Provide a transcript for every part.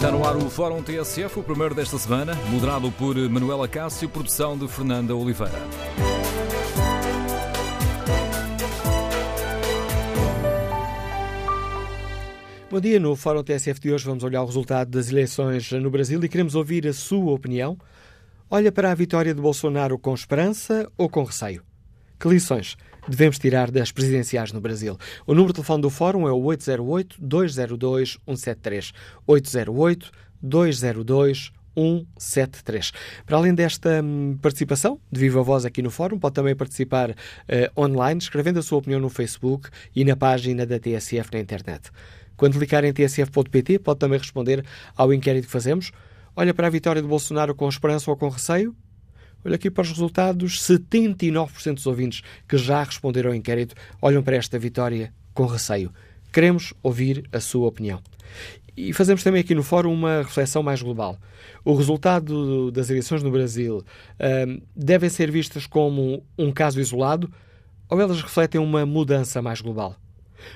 Está no ar o Fórum TSF, o primeiro desta semana, moderado por Manuela Cássio, produção de Fernanda Oliveira. Bom dia, no Fórum TSF de hoje vamos olhar o resultado das eleições no Brasil e queremos ouvir a sua opinião. Olha para a vitória de Bolsonaro com esperança ou com receio? Que lições devemos tirar das presidenciais no Brasil? O número de telefone do Fórum é o 808-202-173. 808-202-173. Para além desta hum, participação de viva voz aqui no Fórum, pode também participar uh, online, escrevendo a sua opinião no Facebook e na página da TSF na internet. Quando clicar em tsf.pt, pode também responder ao inquérito que fazemos. Olha para a vitória de Bolsonaro com esperança ou com receio? Olha aqui para os resultados: 79% dos ouvintes que já responderam ao inquérito olham para esta vitória com receio. Queremos ouvir a sua opinião. E fazemos também aqui no Fórum uma reflexão mais global. O resultado das eleições no Brasil um, devem ser vistas como um caso isolado ou elas refletem uma mudança mais global?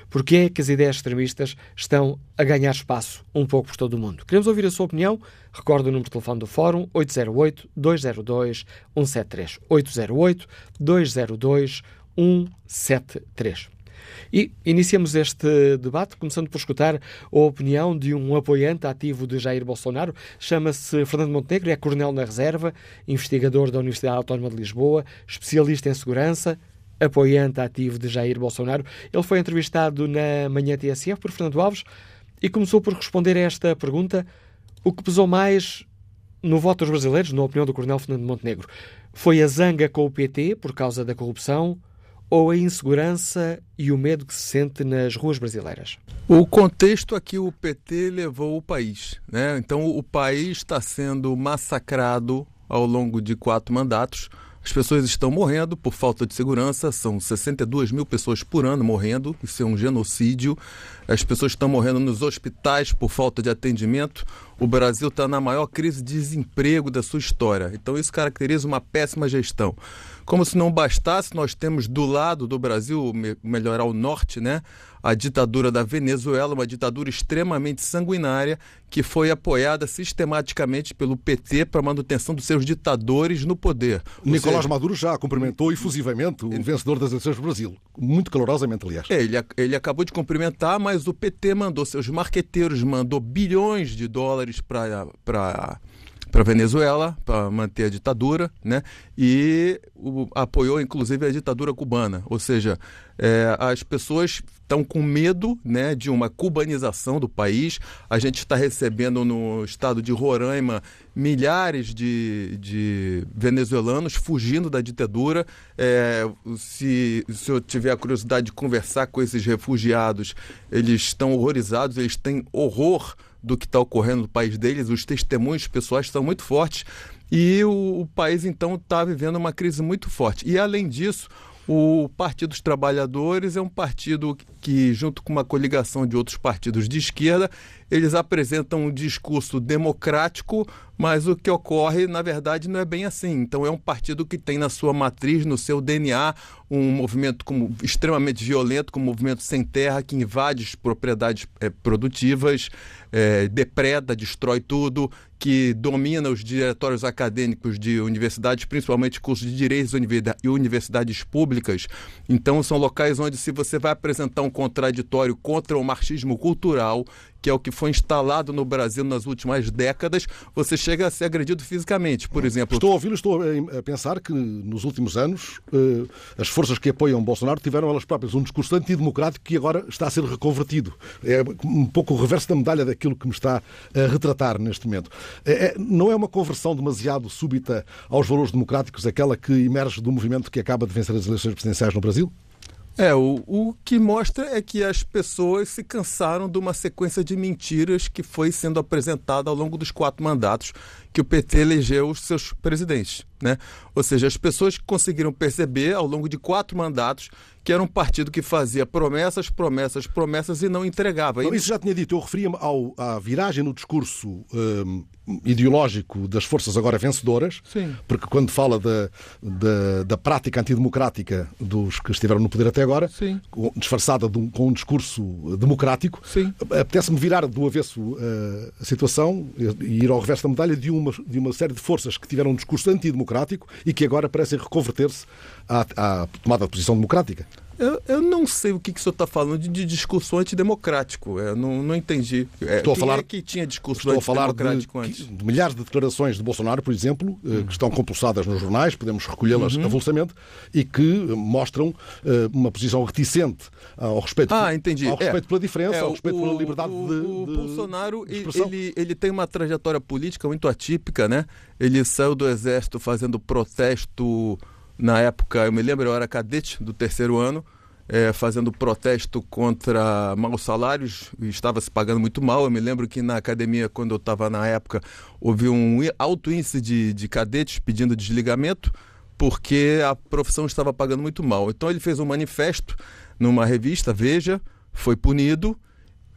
Porque é que as ideias extremistas estão a ganhar espaço um pouco por todo o mundo? Queremos ouvir a sua opinião. Recordo o número de telefone do Fórum 808-202-173. 808-202-173. E iniciamos este debate começando por escutar a opinião de um apoiante ativo de Jair Bolsonaro. Chama-se Fernando Montenegro, é coronel na reserva, investigador da Universidade Autónoma de Lisboa, especialista em segurança, apoiante ativo de Jair Bolsonaro. Ele foi entrevistado na manhã TSF por Fernando Alves e começou por responder a esta pergunta: o que pesou mais no voto dos brasileiros, na opinião do Coronel Fernando Montenegro? Foi a zanga com o PT por causa da corrupção ou a insegurança e o medo que se sente nas ruas brasileiras? O contexto aqui o PT levou o país, né? Então o país está sendo massacrado ao longo de quatro mandatos as pessoas estão morrendo por falta de segurança, são 62 mil pessoas por ano morrendo, isso é um genocídio. As pessoas estão morrendo nos hospitais por falta de atendimento. O Brasil está na maior crise de desemprego da sua história. Então, isso caracteriza uma péssima gestão. Como se não bastasse, nós temos do lado do Brasil, melhorar o norte, né? A ditadura da Venezuela, uma ditadura extremamente sanguinária que foi apoiada sistematicamente pelo PT para a manutenção dos seus ditadores no poder. Nicolás seja, Maduro já cumprimentou efusivamente o ele, vencedor das eleições do Brasil, muito calorosamente, aliás. É, ele, ele acabou de cumprimentar, mas o PT mandou seus marqueteiros, mandou bilhões de dólares para para Venezuela para manter a ditadura, né? E o, apoiou inclusive a ditadura cubana, ou seja, é, as pessoas estão com medo, né, de uma cubanização do país. A gente está recebendo no estado de Roraima milhares de, de venezuelanos fugindo da ditadura. É, se, se eu tiver a curiosidade de conversar com esses refugiados, eles estão horrorizados, eles têm horror do que está ocorrendo no país deles, os testemunhos pessoais são muito fortes e o, o país então está vivendo uma crise muito forte. E além disso, o Partido dos Trabalhadores é um partido que, junto com uma coligação de outros partidos de esquerda, eles apresentam um discurso democrático, mas o que ocorre, na verdade, não é bem assim. Então, é um partido que tem na sua matriz, no seu DNA, um movimento como, extremamente violento, como um movimento sem terra, que invade propriedades é, produtivas, é, depreda, destrói tudo, que domina os diretórios acadêmicos de universidades, principalmente cursos de direitos e universidades públicas. Então, são locais onde, se você vai apresentar um contraditório contra o marxismo cultural, que é o que foi instalado no Brasil nas últimas décadas, você chega a ser agredido fisicamente, por exemplo. Estou a ouvi-lo, estou a pensar que nos últimos anos eh, as forças que apoiam Bolsonaro tiveram elas próprias um discurso antidemocrático que agora está a ser reconvertido. É um pouco o reverso da medalha daquilo que me está a retratar neste momento. É, é, não é uma conversão demasiado súbita aos valores democráticos aquela que emerge do movimento que acaba de vencer as eleições presidenciais no Brasil? É, o, o que mostra é que as pessoas se cansaram de uma sequência de mentiras que foi sendo apresentada ao longo dos quatro mandatos que o PT elegeu os seus presidentes. Né? Ou seja, as pessoas conseguiram perceber ao longo de quatro mandatos que era um partido que fazia promessas, promessas, promessas e não entregava. Não, isso já tinha dito. Eu referia-me à viragem no discurso um, ideológico das forças agora vencedoras, Sim. porque quando fala da, da, da, prática antidemocrática dos que estiveram no poder até agora, Sim. disfarçada de um, com um discurso democrático, apetece-me virar do avesso uh, a situação e ir ao reverso da medalha de uma, de uma série de forças que tiveram um discurso antidemocrático e que agora parecem reconverter-se à, à tomada de posição democrática. Eu, eu, não sei o que, que o senhor está falando de, de, discurso antidemocrático. Eu não, não entendi. É, estou a falar, é que tinha discurso estou a falar de, antes? de milhares de declarações de Bolsonaro, por exemplo, hum. que estão compulsadas nos jornais, podemos recolhê-las uhum. avulsamente, e que mostram uh, uma posição reticente ao respeito, ah, entendi. Ao respeito é, pela diferença, é, ao respeito o, pela liberdade o, de, o de Bolsonaro, ele, ele tem uma trajetória política muito atípica, né? Ele saiu do exército fazendo protesto na época, eu me lembro, eu era cadete do terceiro ano, é, fazendo protesto contra maus salários, estava se pagando muito mal. Eu me lembro que na academia, quando eu estava na época, houve um alto índice de, de cadetes pedindo desligamento, porque a profissão estava pagando muito mal. Então ele fez um manifesto numa revista, Veja, foi punido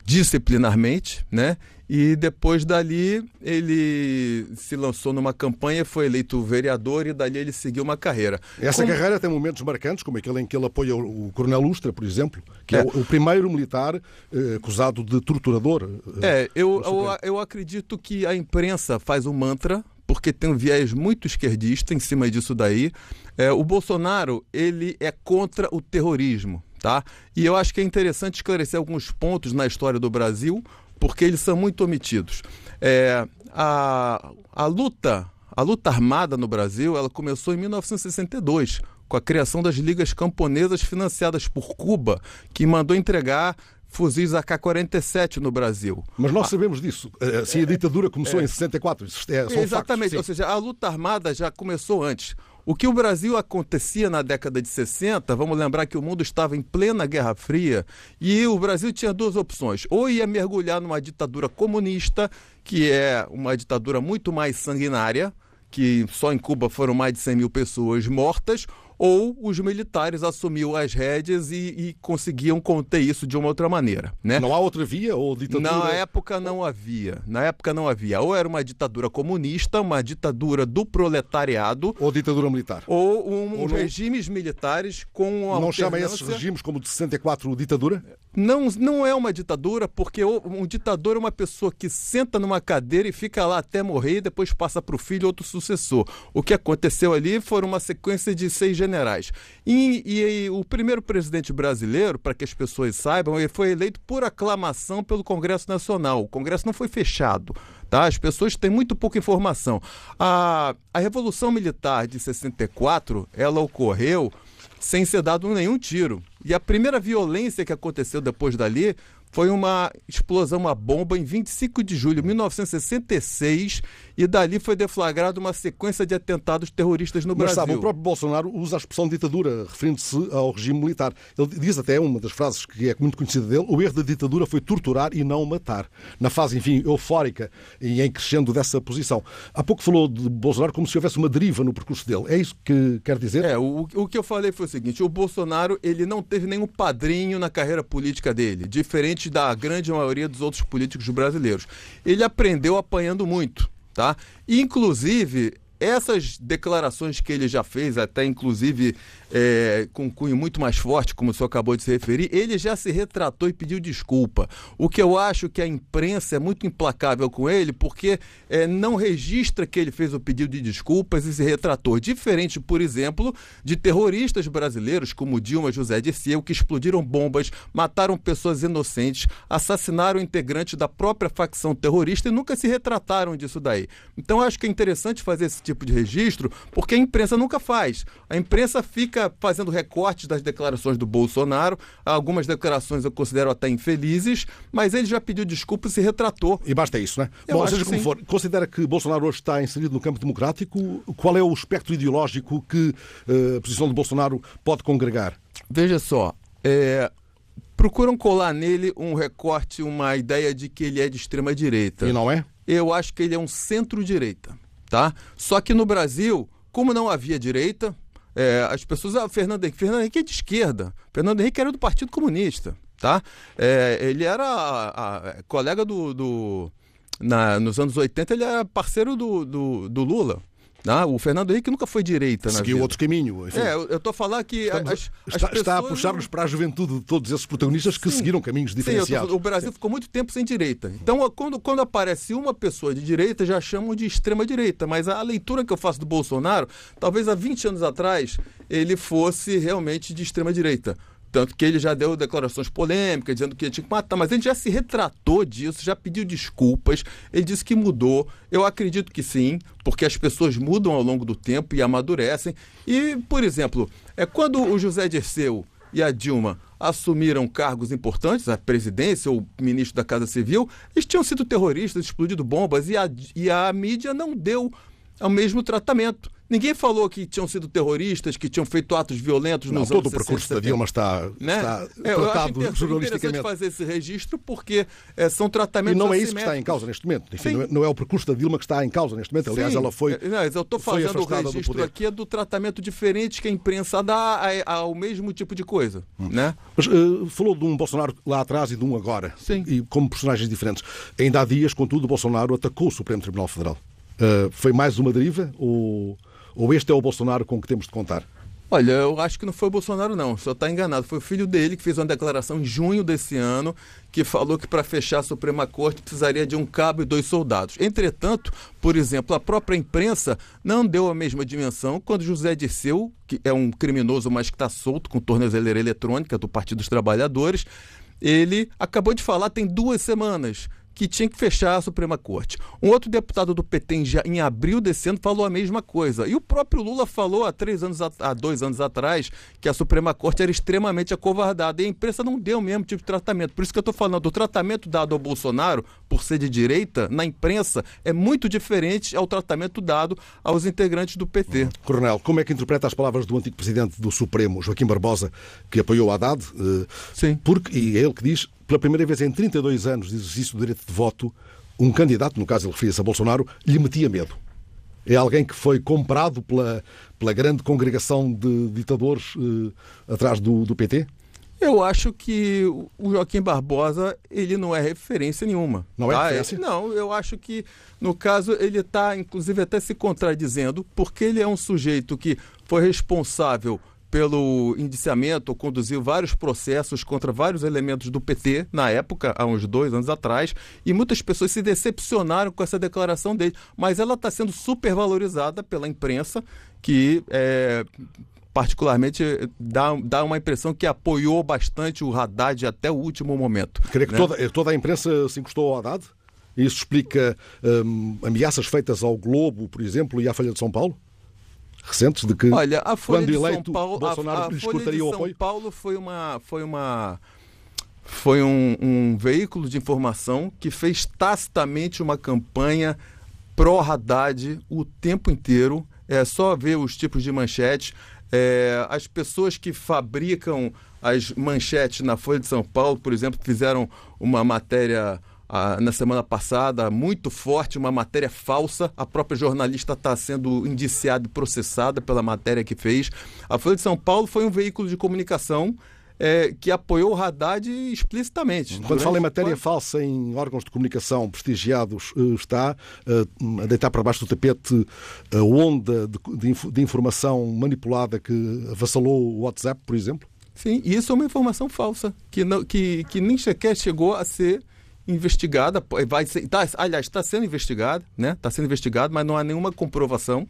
disciplinarmente, né? E depois dali ele se lançou numa campanha, foi eleito vereador e dali ele seguiu uma carreira. Essa como... carreira tem momentos marcantes, como aquele em que ele apoia o, Coronel Ustra, por exemplo, que é, é o, o, primeiro militar eh, acusado de torturador. Eh, é, eu, eu, eu acredito que a imprensa faz um mantra porque tem um viés muito esquerdista em cima disso daí. É, o Bolsonaro ele é contra o terrorismo, tá? E eu acho que é interessante esclarecer alguns pontos na história do Brasil porque eles são muito omitidos. É, a, a luta a luta armada no Brasil ela começou em 1962 com a criação das ligas camponesas financiadas por Cuba, que mandou entregar fuzis AK-47 no Brasil. Mas nós sabemos disso. Se a ditadura começou é, em 64, isso é, são Exatamente, factos, ou seja, a luta armada já começou antes. O que o Brasil acontecia na década de 60, vamos lembrar que o mundo estava em plena Guerra Fria e o Brasil tinha duas opções: ou ia mergulhar numa ditadura comunista, que é uma ditadura muito mais sanguinária, que só em Cuba foram mais de 100 mil pessoas mortas, ou os militares assumiam as rédeas e, e, conseguiam conter isso de uma outra maneira. Né? Não há outra via ou ditadura? Na época não havia. Na época não havia. Ou era uma ditadura comunista, uma ditadura do proletariado. Ou ditadura militar. Ou, um, ou regimes militares com Não chama esses regimes como de 64 ditadura? Não, não é uma ditadura, porque um ditador é uma pessoa que senta numa cadeira e fica lá até morrer e depois passa para o filho outro sucessor. O que aconteceu ali foram uma sequência de seis generais. E, e, e o primeiro presidente brasileiro, para que as pessoas saibam, ele foi eleito por aclamação pelo Congresso Nacional. O Congresso não foi fechado. Tá? As pessoas têm muito pouca informação. A, a Revolução Militar de 64, ela ocorreu sem ser dado nenhum tiro. E a primeira violência que aconteceu depois dali foi uma explosão, uma bomba, em 25 de julho de 1966, e dali foi deflagrada uma sequência de atentados terroristas no Mas, Brasil. Sabe, o próprio Bolsonaro usa a expressão ditadura, referindo-se ao regime militar. Ele diz até uma das frases que é muito conhecida dele: o erro da ditadura foi torturar e não matar. Na fase, enfim, eufórica e em crescendo dessa posição. Há pouco falou de Bolsonaro como se houvesse uma deriva no percurso dele. É isso que quer dizer? É, o, o que eu falei foi o seguinte: o Bolsonaro ele não teve nenhum padrinho na carreira política dele, diferente da grande maioria dos outros políticos brasileiros. Ele aprendeu apanhando muito tá? Inclusive, essas declarações que ele já fez, até inclusive é, com cunho muito mais forte, como o senhor acabou de se referir, ele já se retratou e pediu desculpa. O que eu acho que a imprensa é muito implacável com ele, porque é, não registra que ele fez o pedido de desculpas e se retratou. Diferente, por exemplo, de terroristas brasileiros como Dilma José Dirceu, que explodiram bombas, mataram pessoas inocentes, assassinaram integrantes da própria facção terrorista e nunca se retrataram disso daí. Então, acho que é interessante fazer esse tipo de registro, porque a imprensa nunca faz. A imprensa fica fazendo recortes das declarações do Bolsonaro. Algumas declarações eu considero até infelizes, mas ele já pediu desculpa e se retratou. E basta isso, né? Eu Bom, seja como sim. for, considera que Bolsonaro hoje está inserido no campo democrático? Qual é o espectro ideológico que uh, a posição de Bolsonaro pode congregar? Veja só, é, procuram colar nele um recorte, uma ideia de que ele é de extrema direita. E não é? Eu acho que ele é um centro-direita, tá? Só que no Brasil como não havia direita, é, as pessoas. Ah, Fernando Henrique, Fernando Henrique é de esquerda. Fernando Henrique era do Partido Comunista. Tá? É, ele era a, a, colega do. do na, nos anos 80, ele era parceiro do, do, do Lula. Ah, o Fernando Henrique nunca foi direita. Seguiu outro caminho. Enfim. É, eu estou a falar que. Estamos, as, está, as está, a puxar-nos para a juventude de todos esses protagonistas sim, que seguiram caminhos diferenciados. Sim, o Brasil ficou muito tempo sem direita. Então, quando, quando aparece uma pessoa de direita, já chamam de extrema-direita. Mas a leitura que eu faço do Bolsonaro, talvez há 20 anos atrás, ele fosse realmente de extrema-direita. Tanto que ele já deu declarações polêmicas, dizendo que tinha que matar, mas ele já se retratou disso, já pediu desculpas, ele disse que mudou. Eu acredito que sim, porque as pessoas mudam ao longo do tempo e amadurecem. E, por exemplo, é quando o José Dirceu e a Dilma assumiram cargos importantes, a presidência ou ministro da Casa Civil, eles tinham sido terroristas, explodido bombas, e a, e a mídia não deu o mesmo tratamento. Ninguém falou que tinham sido terroristas, que tinham feito atos violentos não, nos todo anos 60. Todo o percurso da Dilma está, né? está é, eu tratado acho jornalisticamente. fazer esse registro porque é, são tratamentos E não é isso que está em causa neste momento. Enfim, não é, não é, o percurso da Dilma que está em causa neste momento. Aliás, Sim. ela foi. Não, eu estou fazendo o registro aqui é do tratamento diferente que a imprensa dá ao mesmo tipo de coisa. Hum. Né? Mas uh, falou de um Bolsonaro lá atrás e de um agora. Sim. E como personagens diferentes. Ainda há dias, contudo, o Bolsonaro atacou o Supremo Tribunal Federal. Uh, foi mais uma deriva ou, ou este é o Bolsonaro com que temos de contar? Olha, eu acho que não foi o Bolsonaro, não. Só está enganado. Foi o filho dele que fez uma declaração em junho desse ano que falou que para fechar a Suprema Corte precisaria de um cabo e dois soldados. Entretanto, por exemplo, a própria imprensa não deu a mesma dimensão quando José Dirceu, que é um criminoso, mas que está solto com tornozeleira eletrônica do Partido dos Trabalhadores, ele acabou de falar tem duas semanas que tinha que fechar a Suprema Corte. Um outro deputado do PT, já em abril desse ano, falou a mesma coisa. E o próprio Lula falou há três anos, há dois anos atrás, que a Suprema Corte era extremamente acovardada. E a imprensa não deu o mesmo tipo de tratamento. Por isso que eu estou falando, o tratamento dado ao Bolsonaro, por ser de direita, na imprensa, é muito diferente ao tratamento dado aos integrantes do PT. Coronel, como é que interpreta as palavras do antigo presidente do Supremo, Joaquim Barbosa, que apoiou Haddad? Sim. Porque, e é ele que diz, pela primeira vez em 32 anos de exercício do direito de voto, um candidato, no caso ele referia-se a Bolsonaro, lhe metia medo. É alguém que foi comprado pela, pela grande congregação de ditadores eh, atrás do, do PT? Eu acho que o Joaquim Barbosa ele não é referência nenhuma. Não é tá? é referência? Não, eu acho que no caso ele está inclusive até se contradizendo porque ele é um sujeito que foi responsável pelo indiciamento, conduziu vários processos contra vários elementos do PT na época, há uns dois anos atrás, e muitas pessoas se decepcionaram com essa declaração dele. Mas ela está sendo supervalorizada pela imprensa, que é, particularmente dá, dá uma impressão que apoiou bastante o Haddad até o último momento. Creio que né? toda, toda a imprensa se encostou ao Haddad? Isso explica hum, ameaças feitas ao Globo, por exemplo, e à Folha de São Paulo? Recentes de que Olha, a Folha quando de eleito São Paulo, Bolsonaro a, a Folha de São apoio? Paulo foi uma foi uma foi um, um veículo de informação que fez tacitamente uma campanha pró-Haddad o tempo inteiro. É só ver os tipos de manchetes. É, as pessoas que fabricam as manchetes na Folha de São Paulo, por exemplo, fizeram uma matéria na semana passada, muito forte, uma matéria falsa. A própria jornalista está sendo indiciada e processada pela matéria que fez. A Folha de São Paulo foi um veículo de comunicação é, que apoiou o Haddad explicitamente. Quando fala em matéria falsa em órgãos de comunicação prestigiados, eh, está uh, a deitar para baixo do tapete a onda de informação manipulada que avassalou o WhatsApp, por exemplo? Sim, e isso é uma informação falsa, que, não, que, que nem sequer chegou a ser investigada, vai ser, tá, aliás, está sendo investigada, né? Está sendo investigado, mas não há nenhuma comprovação.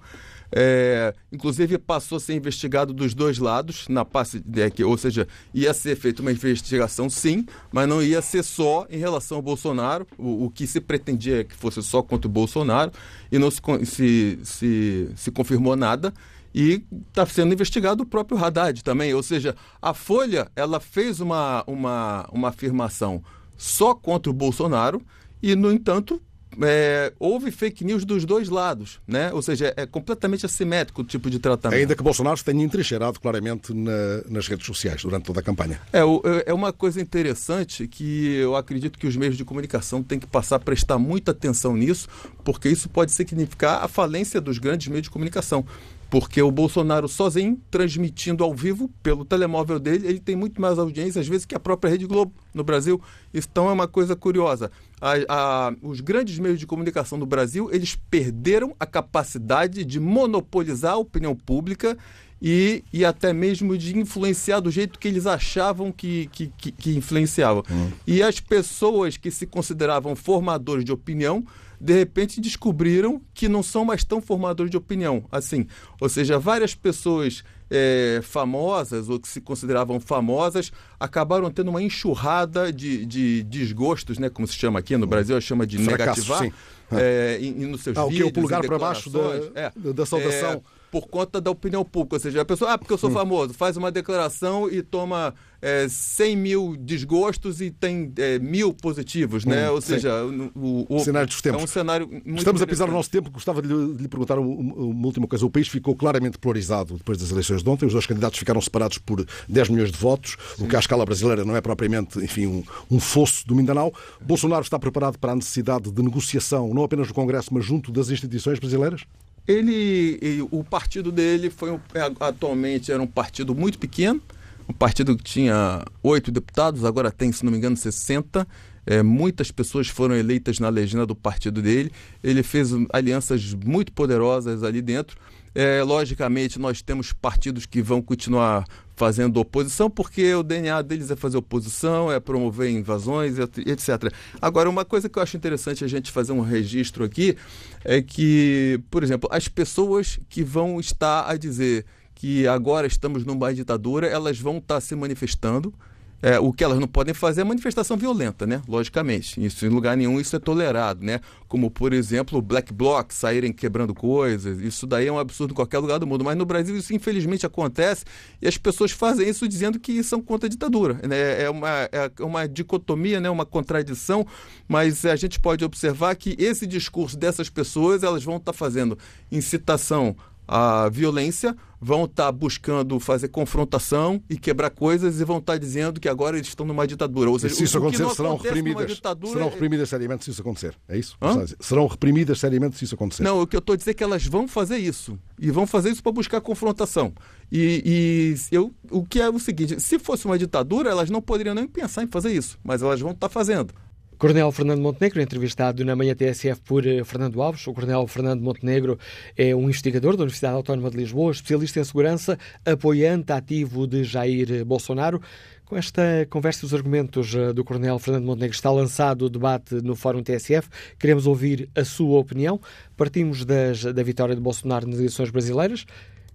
É, inclusive passou a ser investigado dos dois lados, na passe, é, ou seja, ia ser feita uma investigação sim, mas não ia ser só em relação ao Bolsonaro, o, o que se pretendia que fosse só contra o Bolsonaro, e não se, se, se, se confirmou nada e está sendo investigado o próprio Haddad também. Ou seja, a Folha ela fez uma, uma, uma afirmação só contra o Bolsonaro e, no entanto, é, houve fake news dos dois lados, né? Ou seja, é completamente assimétrico o tipo de tratamento. Ainda que Bolsonaro se tenha entrincheirado claramente na, nas redes sociais durante toda a campanha. É, é uma coisa interessante que eu acredito que os meios de comunicação têm que passar a prestar muita atenção nisso, porque isso pode significar a falência dos grandes meios de comunicação. Porque o Bolsonaro sozinho, transmitindo ao vivo pelo telemóvel dele, ele tem muito mais audiência, às vezes, que a própria Rede Globo no Brasil. Então é uma coisa curiosa. A, a, os grandes meios de comunicação do Brasil, eles perderam a capacidade de monopolizar a opinião pública e, e até mesmo de influenciar do jeito que eles achavam que, que, que, que influenciavam. Uhum. E as pessoas que se consideravam formadores de opinião de repente descobriram que não são mais tão formadores de opinião. Assim, ou seja, várias pessoas é, famosas ou que se consideravam famosas acabaram tendo uma enxurrada de, de desgostos, né, como se chama aqui no Brasil, chama de Fracasso, negativar, sim. É, em, nos seus ah, vídeos, o que para baixo da, é, da saudação. É, por conta da opinião pública. Ou seja, a pessoa, ah, porque eu sou famoso, faz uma declaração e toma é, 100 mil desgostos e tem é, mil positivos, né? Hum, Ou seja, o, o, cenário dos tempos. é um cenário muito Estamos a pisar no nosso tempo. Gostava de lhe, de lhe perguntar uma, uma, última coisa. O país ficou claramente polarizado depois das eleições de ontem. Os dois candidatos ficaram separados por 10 milhões de votos, Sim. o que à escala brasileira não é propriamente, enfim, um, um fosso do Mindanao. Bolsonaro está preparado para a necessidade de negociação, não apenas no Congresso, mas junto das instituições brasileiras? Ele, o partido dele foi é, atualmente era um partido muito pequeno, um partido que tinha oito deputados, agora tem, se não me engano, 60. É, muitas pessoas foram eleitas na legenda do partido dele. Ele fez alianças muito poderosas ali dentro. É, logicamente, nós temos partidos que vão continuar fazendo oposição, porque o DNA deles é fazer oposição, é promover invasões, etc. Agora, uma coisa que eu acho interessante a gente fazer um registro aqui é que, por exemplo, as pessoas que vão estar a dizer que agora estamos numa ditadura, elas vão estar se manifestando é, o que elas não podem fazer é manifestação violenta, né? Logicamente. Isso em lugar nenhum isso é tolerado, né? Como, por exemplo, black bloc saírem quebrando coisas. Isso daí é um absurdo em qualquer lugar do mundo. Mas no Brasil isso infelizmente acontece e as pessoas fazem isso dizendo que são contra a ditadura. Né? É, uma, é uma dicotomia, né? uma contradição, mas a gente pode observar que esse discurso dessas pessoas elas vão estar tá fazendo incitação à violência vão estar tá buscando fazer confrontação e quebrar coisas e vão estar tá dizendo que agora eles estão numa ditadura. Ou seja, se isso acontecer, serão reprimidas, ditadura... serão reprimidas seriamente se isso acontecer. É isso? Serão reprimidas seriamente se isso acontecer. Não, o que eu estou dizendo é que elas vão fazer isso. E vão fazer isso para buscar confrontação. E, e, eu, o que é o seguinte: se fosse uma ditadura, elas não poderiam nem pensar em fazer isso, mas elas vão estar tá fazendo. Coronel Fernando Montenegro, entrevistado na manhã TSF por eh, Fernando Alves. O Coronel Fernando Montenegro é um investigador da Universidade Autónoma de Lisboa, especialista em segurança, apoiante ativo de Jair Bolsonaro. Com esta conversa e os argumentos eh, do Coronel Fernando Montenegro está lançado o debate no Fórum TSF. Queremos ouvir a sua opinião. Partimos das, da vitória de Bolsonaro nas eleições brasileiras.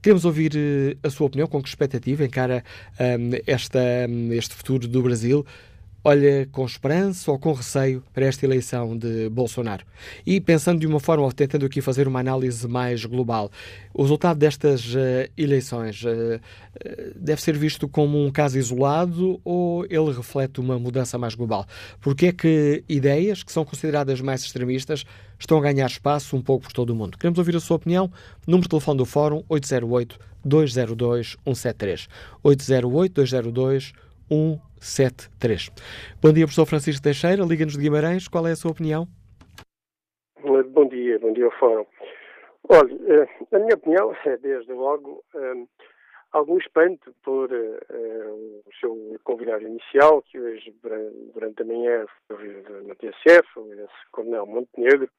Queremos ouvir eh, a sua opinião, com que expectativa encara um, esta, um, este futuro do Brasil olha com esperança ou com receio para esta eleição de Bolsonaro? E pensando de uma forma, ou tentando aqui fazer uma análise mais global, o resultado destas uh, eleições uh, deve ser visto como um caso isolado ou ele reflete uma mudança mais global? Porque é que ideias que são consideradas mais extremistas estão a ganhar espaço um pouco por todo o mundo? Queremos ouvir a sua opinião. Número de telefone do Fórum 808 202 173. 808 202 173. 73. Bom dia, professor Francisco Teixeira, Liga-nos de Guimarães. Qual é a sua opinião? Bom dia, bom dia ao Fórum. Olha, eh, a minha opinião é, desde logo, eh, algum espanto por uh, o seu convidado inicial, que hoje, durante a manhã, na TSF, esse Coronel Montenegro,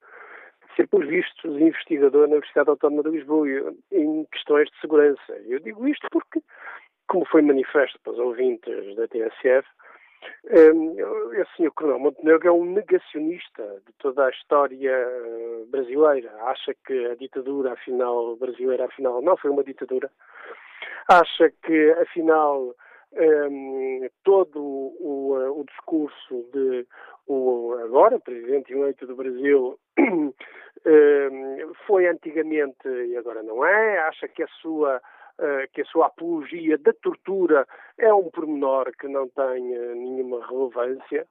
ser, por vistos, investigador na Universidade Autónoma de Lisboa em questões de segurança. Eu digo isto porque como foi manifesto para os ouvintes da TSF, esse senhor Coronel Montenegro é um negacionista de toda a história eh, brasileira. Acha que a ditadura, afinal, brasileira, afinal, não foi uma ditadura. Acha que, afinal, um, todo o, o, discurso de o agora presidente eleito do Brasil um, foi antigamente e agora não é. Acha que a sua eh, que a sua apologia da tortura é um pormenor que não tem eh, nenhuma relevância.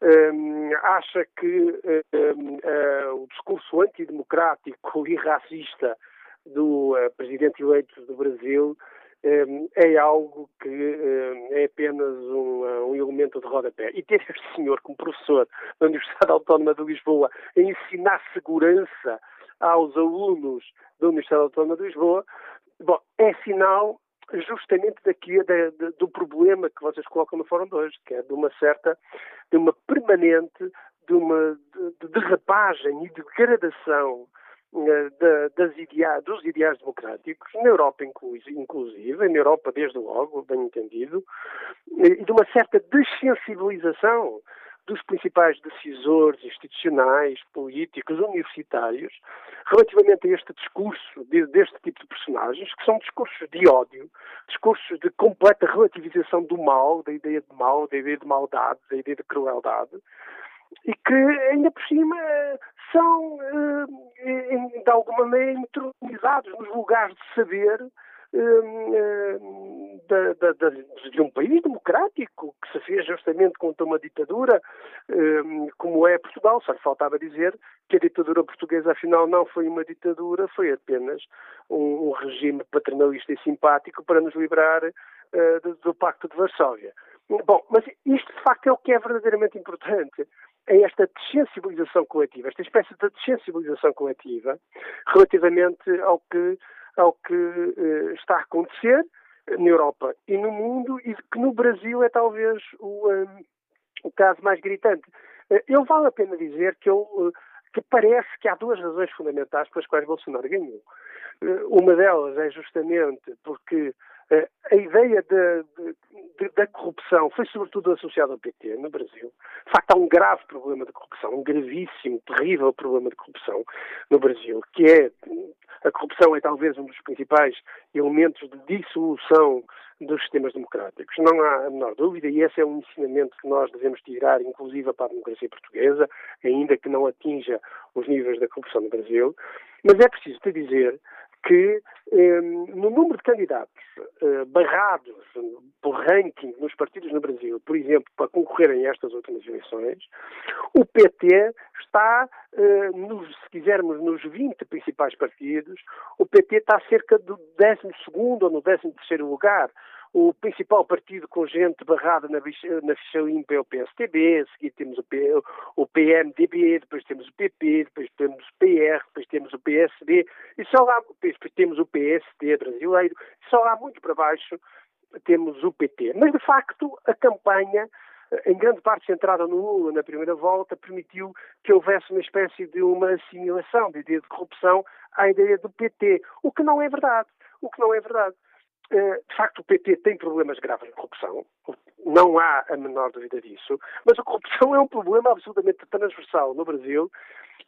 Um, acha que um, uh, eh, o discurso antidemocrático e racista do uh, presidente eleito do Brasil um, é algo que é apenas um, elemento de rodapé. E ter este senhor como professor da Universidade Autónoma de Lisboa a ensinar segurança aos alunos da Universidade Autónoma de Lisboa, bom, é sinal justamente daqui do problema que vocês colocam no fórum de hoje, que é de uma certa, de uma permanente, de uma de, de derrapagem e degradação uh, das idea, dos ideais democráticos, na Europa inclusive, na Europa desde logo, bem entendido, e de uma certa dessensibilização dos principais decisores institucionais, políticos, universitários, relativamente a este discurso de, deste tipo de personagens, que são discursos de ódio, discursos de completa relativização do mal, da ideia de mal, da ideia de maldade, da ideia de crueldade, e que ainda por cima são, eh, de alguma maneira, intronizados nos lugares de saber de, de, de, um país democrático que se fez justamente contra uma ditadura hum, como é Portugal. Só lhe faltava dizer que a ditadura portuguesa, afinal, não foi uma ditadura, foi apenas um, regime paternalista e simpático para nos livrar do, do Pacto de Varsóvia. Bom, mas isto de facto é o que é verdadeiramente importante é esta desensibilização coletiva, esta espécie de desensibilização coletiva relativamente ao que ao que uh, está a acontecer na Europa e no mundo e que no Brasil é talvez o, um, o caso mais gritante. Uh, eu vale a pena dizer que, eu, que parece que há duas razões fundamentais pelas quais Bolsonaro ganhou. uma delas é justamente porque a ideia de, de, da corrupção foi sobretudo associada ao PT no Brasil. De facto, há um grave problema de corrupção, um gravíssimo, terrível problema de corrupção no Brasil, que é a corrupção é talvez um dos principais elementos de dissolução dos sistemas democráticos. Não há a menor dúvida, e esse é um ensinamento que nós devemos tirar, inclusive para a democracia portuguesa, ainda que não atinja os níveis da corrupção no Brasil. Mas é preciso te dizer que eh, no número de candidatos eh, barrados por ranking nos partidos no Brasil, por exemplo, para concorrerem a estas últimas eleições, o PT está, eh, nos, se quisermos, nos 20 principais partidos, o PT está cerca do 12 ou no 13 lugar o principal partido com gente barrada na, na ficha limpa é o PSTB, a seguir temos o, P, o PMDB, depois temos o PP, depois temos o PR, depois temos o PSD, e só lá, depois temos o PSD brasileiro, e só lá muito para baixo temos o PT. Mas, de facto, a campanha, em grande parte centrada no Lula na primeira volta, permitiu que houvesse uma espécie de uma assimilação da ideia de corrupção à ideia do PT, o que não é verdade. O que não é verdade. Eh, de facto, o PT tem problemas graves de corrupção, não há a menor dúvida disso, mas a corrupção é um problema absolutamente transversal no Brasil.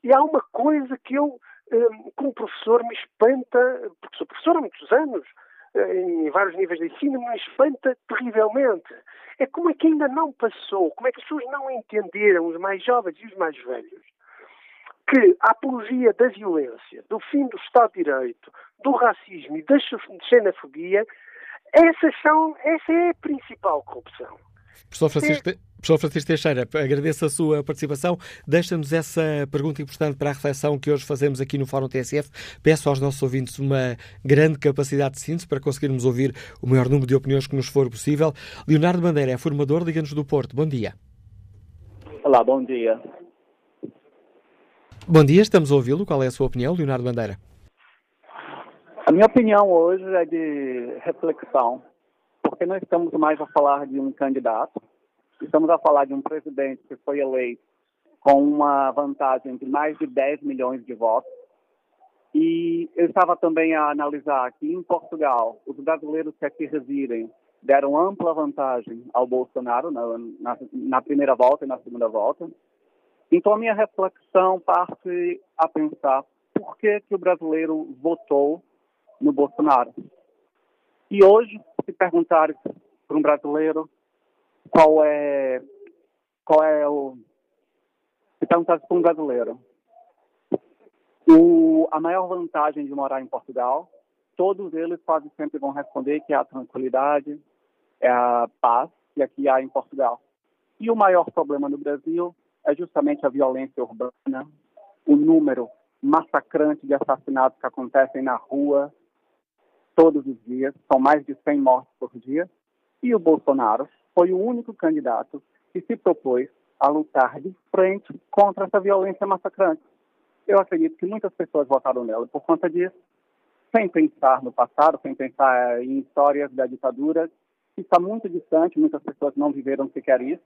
E há uma coisa que eu, eh, como professor, me espanta, porque sou professor há muitos anos, eh, em vários níveis de ensino, me espanta terrivelmente. É como é que ainda não passou, como é que as pessoas não entenderam, os mais jovens e os mais velhos, que a apologia da violência, do fim do Estado de Direito, do racismo e da xenofobia, essas são, essa é a principal corrupção. Professor Francisco, Professor Francisco Teixeira, agradeço a sua participação. Deixa-nos essa pergunta importante para a reflexão que hoje fazemos aqui no Fórum TSF. Peço aos nossos ouvintes uma grande capacidade de síntese para conseguirmos ouvir o maior número de opiniões que nos for possível. Leonardo Bandeira é formador, liga-nos do Porto. Bom dia. Olá, bom dia. Bom dia, estamos a ouvi-lo. Qual é a sua opinião, Leonardo Bandeira? A minha opinião hoje é de reflexão, porque não estamos mais a falar de um candidato, estamos a falar de um presidente que foi eleito com uma vantagem de mais de 10 milhões de votos. E eu estava também a analisar que em Portugal, os brasileiros que aqui residem deram ampla vantagem ao Bolsonaro na, na, na primeira volta e na segunda volta. Então, a minha reflexão parte a pensar por que, que o brasileiro votou no Bolsonaro. E hoje, se perguntar para um brasileiro qual é, qual é o. Se perguntar para um brasileiro o, a maior vantagem de morar em Portugal, todos eles quase sempre vão responder que é a tranquilidade, é a paz que aqui há em Portugal. E o maior problema no Brasil é justamente a violência urbana, o número massacrante de assassinatos que acontecem na rua todos os dias, são mais de 100 mortes por dia, e o Bolsonaro foi o único candidato que se propôs a lutar de frente contra essa violência massacrante. Eu acredito que muitas pessoas votaram nela por conta disso, sem pensar no passado, sem pensar em histórias da ditadura, que está muito distante, muitas pessoas não viveram sequer isso.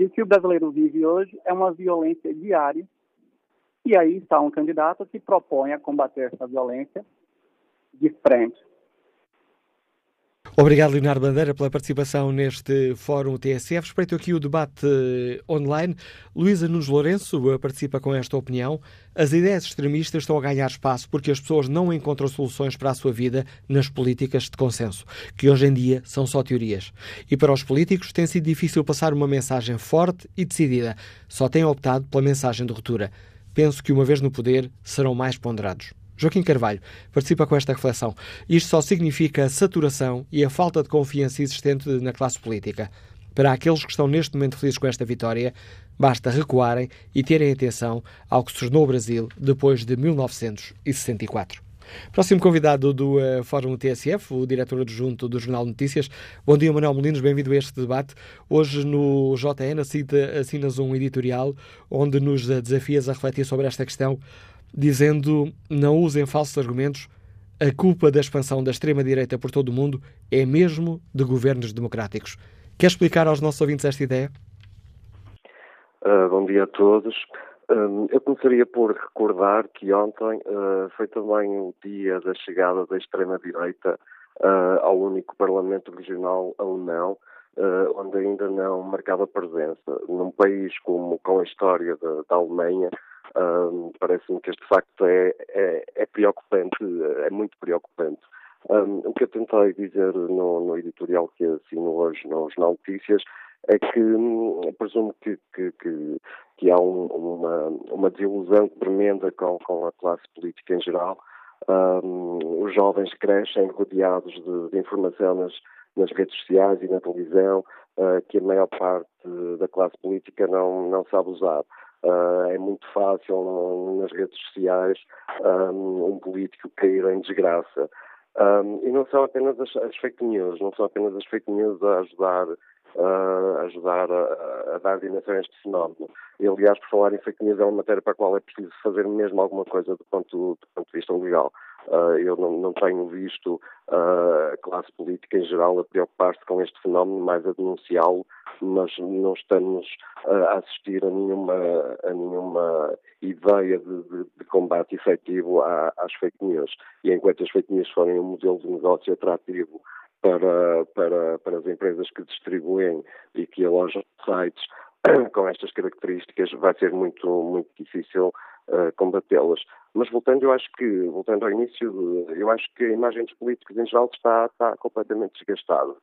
E o que o brasileiro vive hoje é uma violência diária. E aí está um candidato que propõe a combater essa violência de frente. Obrigado, Leonardo Bandeira, pela participação neste Fórum TSF. Respeito aqui o debate eh, online. Luísa Nunes Lourenço eh, participa com esta opinião. As ideias extremistas estão a ganhar espaço porque as pessoas não encontram soluções para a sua vida nas políticas de consenso, que hoje em dia são só teorias. E para os políticos tem sido difícil passar uma mensagem forte e decidida. Só têm optado pela mensagem de ruptura. Penso que, uma vez no poder, serão mais ponderados. Joaquim Carvalho participa com esta reflexão. Isto só significa a saturação e a falta de confiança existente na classe política. Para aqueles que estão neste momento felizes com esta vitória, basta recuarem e terem atenção ao que se tornou o Brasil depois de 1964. Próximo convidado do uh, Fórum TSF, o diretor adjunto do Jornal Notícias. Bom dia, Manuel Molinos, bem-vindo a este debate. Hoje no JN assinas um editorial onde nos desafias a refletir sobre esta questão dizendo não usem falsos argumentos, a culpa da expansão da extrema-direita por todo o mundo é mesmo de governos democráticos. Quer explicar aos nossos ouvintes esta ideia? Uh, bom dia a todos. Uh, eu começaria por recordar que ontem uh, foi também o dia da chegada da extrema-direita ao único Parlamento Regional, a União, onde ainda não marcava presença. Num país como com a história da Alemanha, um, Parece-me que este facto é, é, é, preocupante, é muito preocupante. Um, o que eu tentei dizer no, no editorial que assino hoje nos Notícias é que hum, presumo que, que, que, que há um, uma, uma desilusão tremenda com, com a classe política em geral. Um, os jovens crescem rodeados de, de informação nas, nas redes sociais e na televisão, uh, que a maior parte da classe política não, não sabe usar. Uh, é muito fácil nas redes sociais um, um, político cair em desgraça. Um, e não são apenas as, as, fake news, não são apenas as fake news a ajudar, uh, ajudar a, a, dar dimensão a este fenómeno. E, aliás, por falar em fake news, é uma matéria para a qual é preciso fazer mesmo alguma coisa do ponto, do ponto de vista legal. Uh, eu não, não, tenho visto uh, a classe política em geral a preocupar-se com este fenómeno, mais a denunciá-lo, mas não estamos uh, a assistir a nenhuma, a nenhuma ideia de, de, de combate efetivo à, às fake news. E enquanto as fake news forem um modelo de negócio atrativo para, para, para as empresas que distribuem e que alojam sites com estas características, vai ser muito, muito difícil uh, combatê-las. Mas voltando, eu acho que, voltando ao início, eu acho que a imagem dos políticos em geral está, está completamente desgastada.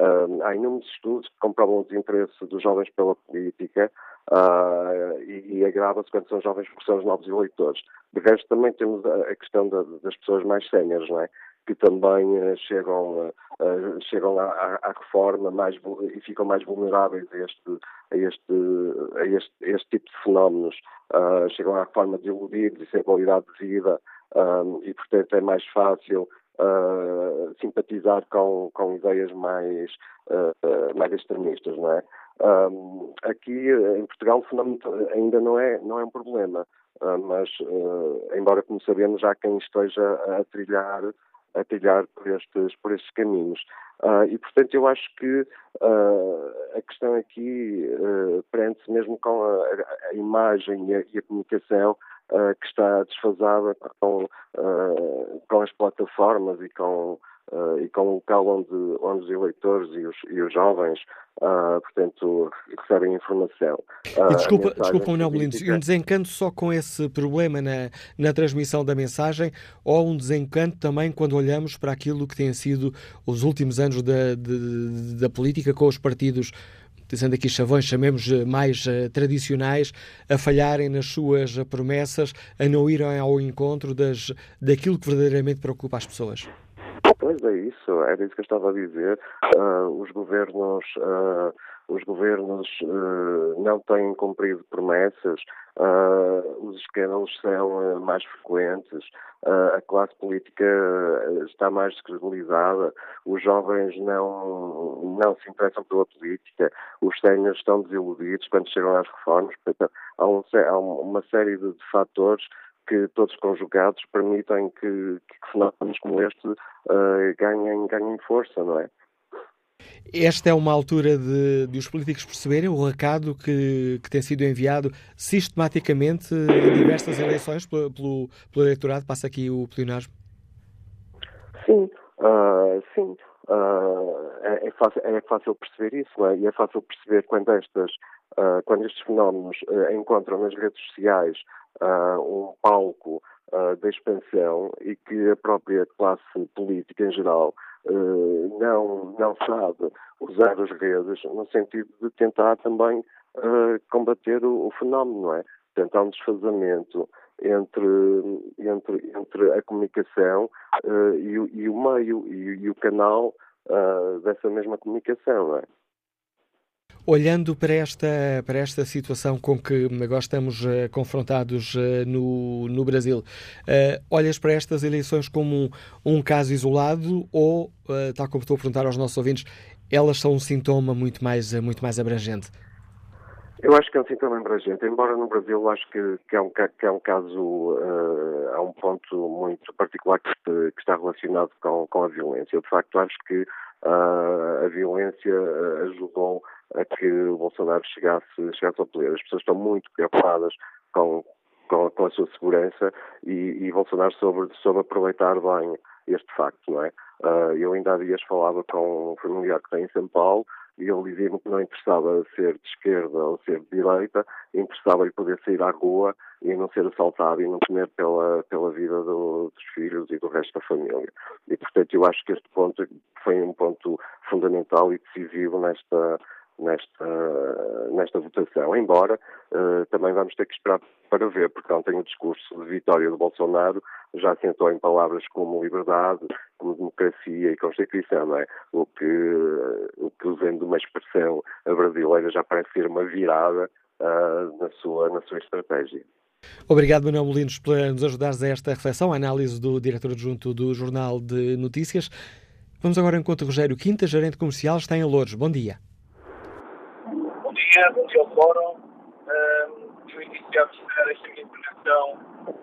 Uh, há inúmeros estudos que comprovam o desinteresse dos jovens pela política uh, e, e agrava-se quando são jovens porque são os novos eleitores. De resto, também temos a, a questão da, das pessoas mais séniores, não é? Que também uh, chegam, uh, chegam à, à, reforma mais, e ficam mais vulneráveis a este, a este, a este, a este tipo de fenómenos. Uh, chegam à reforma desiludidos e sem qualidade de vida e, portanto, é mais fácil simpatizar com, com ideias mais, mais extremistas, não é? Um, aqui em Portugal o fenómeno ainda não é, não é um problema, uh, mas uh, embora como sabemos há quem esteja a trilhar a trilhar por estes, por estes caminhos. Uh, e, portanto, eu acho que uh, a questão aqui uh, prende-se mesmo com a, a imagem e a, e a comunicação que está desfasada com, com as plataformas e com Uh, e com o local onde, onde os eleitores e os, e os jovens, uh, portanto, recebem informação. Uh, e desculpa, desculpa Manuel Molinos, um desencanto só com esse problema na, na transmissão da mensagem ou um desencanto também quando olhamos para aquilo que têm sido os últimos anos da, de, da política com os partidos dizendo aqui chavões, chamemos mais uh, tradicionais, a falharem nas suas promessas, a não irem ao encontro das, daquilo que verdadeiramente preocupa as pessoas? Pois é isso, era isso que eu estava a dizer. Uh, os governos, uh, os governos uh, não têm cumprido promessas, os escândalos são mais frequentes, a classe política está mais descredibilizada, os jovens não, não se interessam pela política, os séniores estão desiludidos quando chegam às reformas. Portanto, há, um, há uma série de, de fatores que todos conjugados permitem que, que fenómenos como este uh, ganhem, ganhem força, não é? Esta é uma altura de, de os políticos perceberem o recado que, que tem sido enviado sistematicamente em diversas eleições pelo, pelo, pelo eleitorado. Passa aqui o pleonasmo. Sim, uh, sim. Uh, é, é, fácil, é, fácil, perceber isso, não é? E é fácil perceber quando, estas, uh, quando estes fenómenos encontram nas redes sociais um palco de expansão e que a própria classe política em geral não, não sabe usar as redes no sentido de tentar também combater o, o fenómeno, não é? Tentar um desfazamento entre, entre, entre a comunicação uh, e, o, e, o, meio e, e o canal uh, dessa mesma comunicação. É? Olhando para esta, para esta situação com que agora estamos uh, confrontados uh, no, no Brasil, uh, olhas para estas eleições como um, um caso isolado ou, tal como estou a perguntar aos nossos ouvintes, elas são um sintoma muito mais, muito mais abrangente? Eu acho que é um sintoma abrangente, embora no Brasil eu acho que, que, é, um, que é um caso, há um ponto muito particular que, que, está relacionado com, com a violência. Eu, de facto, acho que a violência ajudou a que o Bolsonaro chegasse, chegasse ao poder. As pessoas estão muito preocupadas com, com, com a sua segurança e, e Bolsonaro soube, soube aproveitar bem este facto, não é? eu ainda há dias falava com um familiar que tem em São Paulo e ele dizia-me que não interessava ser de esquerda ou ser de direita, interessava-lhe poder sair à rua e não ser assaltado e não temer pela, pela vida do, dos filhos e do resto da família. E, portanto, eu acho que este ponto foi um ponto fundamental e decisivo nesta, nesta, nesta votação. Embora uh, também vamos ter que esperar para ver, porque ontem o discurso de vitória do Bolsonaro já assentou em palavras como liberdade, como democracia e Constituição, é? O que, o que usando uma expressão brasileira já parece ser uma virada uh, na, sua, na sua estratégia. Obrigado, Manuel Molinos, por nos ajudares a esta reflexão, a análise do diretor adjunto do Jornal de Notícias. Vamos agora ao encontro Rogério Quinta, gerente comercial, está em Louros. Bom dia dia ao Fórum. Uh, eu iniciava esta minha intervenção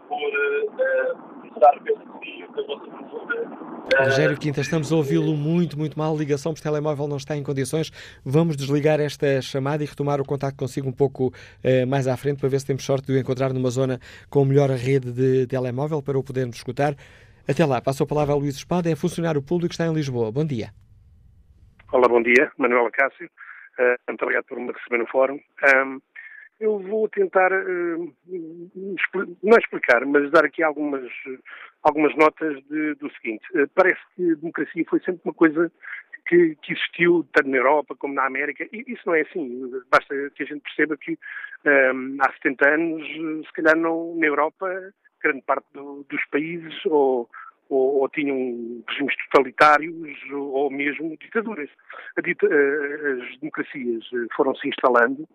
por uh, começar pelo dia da vossa pergunta. Rogério Quinta, estamos a ouvi-lo muito, muito mal. A ligação por telemóvel não está em condições. Vamos desligar esta chamada e retomar o contato consigo um pouco uh, mais à frente para ver se temos sorte de o encontrar numa zona com melhor rede de telemóvel para o podermos escutar. Até lá, passo a palavra a Luís Espada, é funcionário público que está em Lisboa. Bom dia. Olá, bom dia. Manuela Cássio. Muito obrigado por me receber no fórum. Um, eu vou tentar, uh, não explicar, mas dar aqui algumas, algumas notas de, do seguinte. Uh, parece que a democracia foi sempre uma coisa que, que, existiu tanto na Europa como na América. E isso não é assim. Basta que a gente perceba que um, há 70 anos, se calhar não, na Europa, grande parte do, dos países ou ou, ou tinham regimes totalitários ou, mesmo ditaduras. Dita, eh, as democracias eh, foram se instalando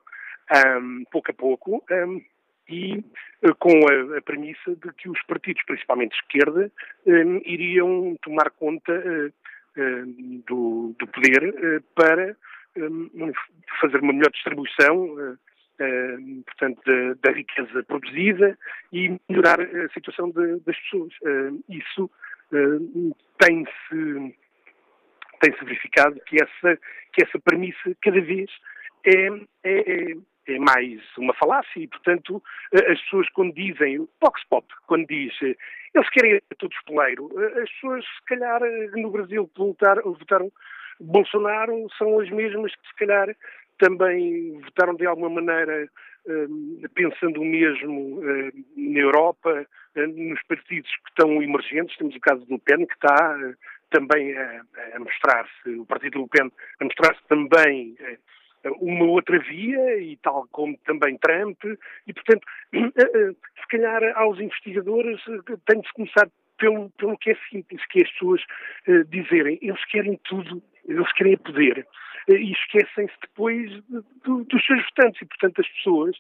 um, pouco a pouco um, e uh, com a, a, premissa de que os partidos, principalmente de esquerda, um, iriam tomar conta do, do, poder para fazer uma melhor distribuição Uh, portanto, da, riqueza produzida e melhorar a situação de, das pessoas. Uh, isso uh, tem-se tem-se verificado que essa, que essa premissa cada vez é, é, é mais uma falácia e, portanto, as pessoas quando dizem, Vox Pop, quando diz eles querem todos poleiro, as pessoas, se calhar, no Brasil votaram, votaram Bolsonaro são as mesmas que, se calhar, também votaram de alguma maneira eh, pensando o mesmo eh, na Europa, eh, nos partidos que estão emergentes, temos o caso do PEN, que está também a, mostrar-se, o partido do PEN, a mostrar-se também uma outra via, e tal como também Trump, e portanto, se calhar aos investigadores tem de começar pelo, pelo que é simples, que as pessoas dizerem, eles querem tudo, eles querem poder e esquecem-se depois dos seus votantes. E, portanto, as pessoas,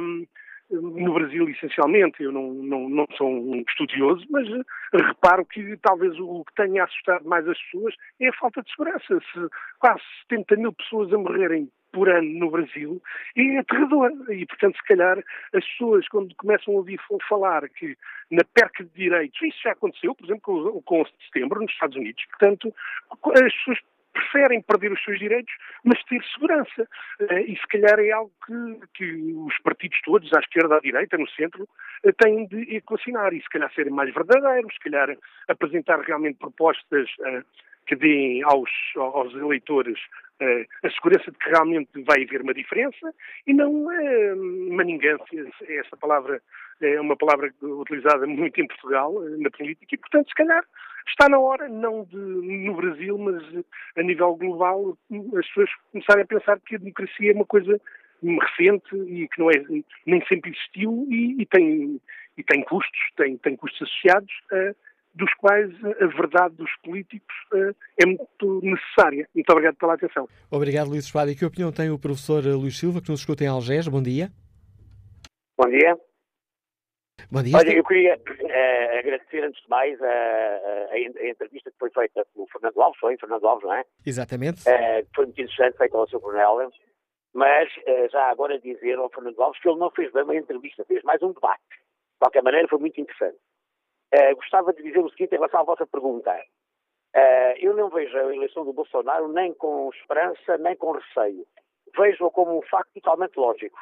um, no Brasil, essencialmente, eu não, não, não sou um estudioso, mas reparo que talvez o que tenha assustado mais as pessoas é a falta de segurança. Se quase 70 mil pessoas a morrerem por ano no Brasil é aterrador. E, portanto, se calhar, as pessoas, quando começam a ouvir falar que na perca de direitos, isso já aconteceu, por exemplo, com, com o 11 de setembro nos Estados Unidos, portanto, as pessoas preferem perder os seus direitos, mas ter segurança. Eh, e se calhar é algo que, que os partidos todos, à esquerda, à direita, no centro, eh, têm de equacionar e se calhar serem mais verdadeiros, se calhar apresentar realmente propostas eh, que deem aos, aos eleitores a segurança de que realmente vai haver uma diferença e não a maningância, essa palavra é uma palavra utilizada muito em Portugal, na política, e portanto, se calhar, está na hora, não de, no Brasil, mas a nível global, as pessoas começarem a pensar que a democracia é uma coisa recente e que não é, nem sempre existiu e, e tem, e tem custos, tem, tem custos associados, uh, dos quais a verdade dos políticos uh, é muito necessária. Muito obrigado pela atenção. Obrigado, Luís Espada. E que opinião tem o professor Luís Silva, que nos escuta em Algés? Bom dia. Bom dia. Bom dia. Olha, eu queria uh, agradecer antes de mais a, a, a, entrevista que foi feita pelo Fernando Alves, foi Fernando Alves, não é? Exatamente. Uh, foi muito interessante, feita ao seu coronel, mas uh, já agora dizer ao Fernando Alves que ele não fez bem uma entrevista, fez mais um debate. De qualquer maneira, foi muito interessante. Gostava de dizer o seguinte em relação à vossa pergunta. eu não vejo a eleição do Bolsonaro nem com esperança, nem com receio. Vejo-a como um facto totalmente lógico.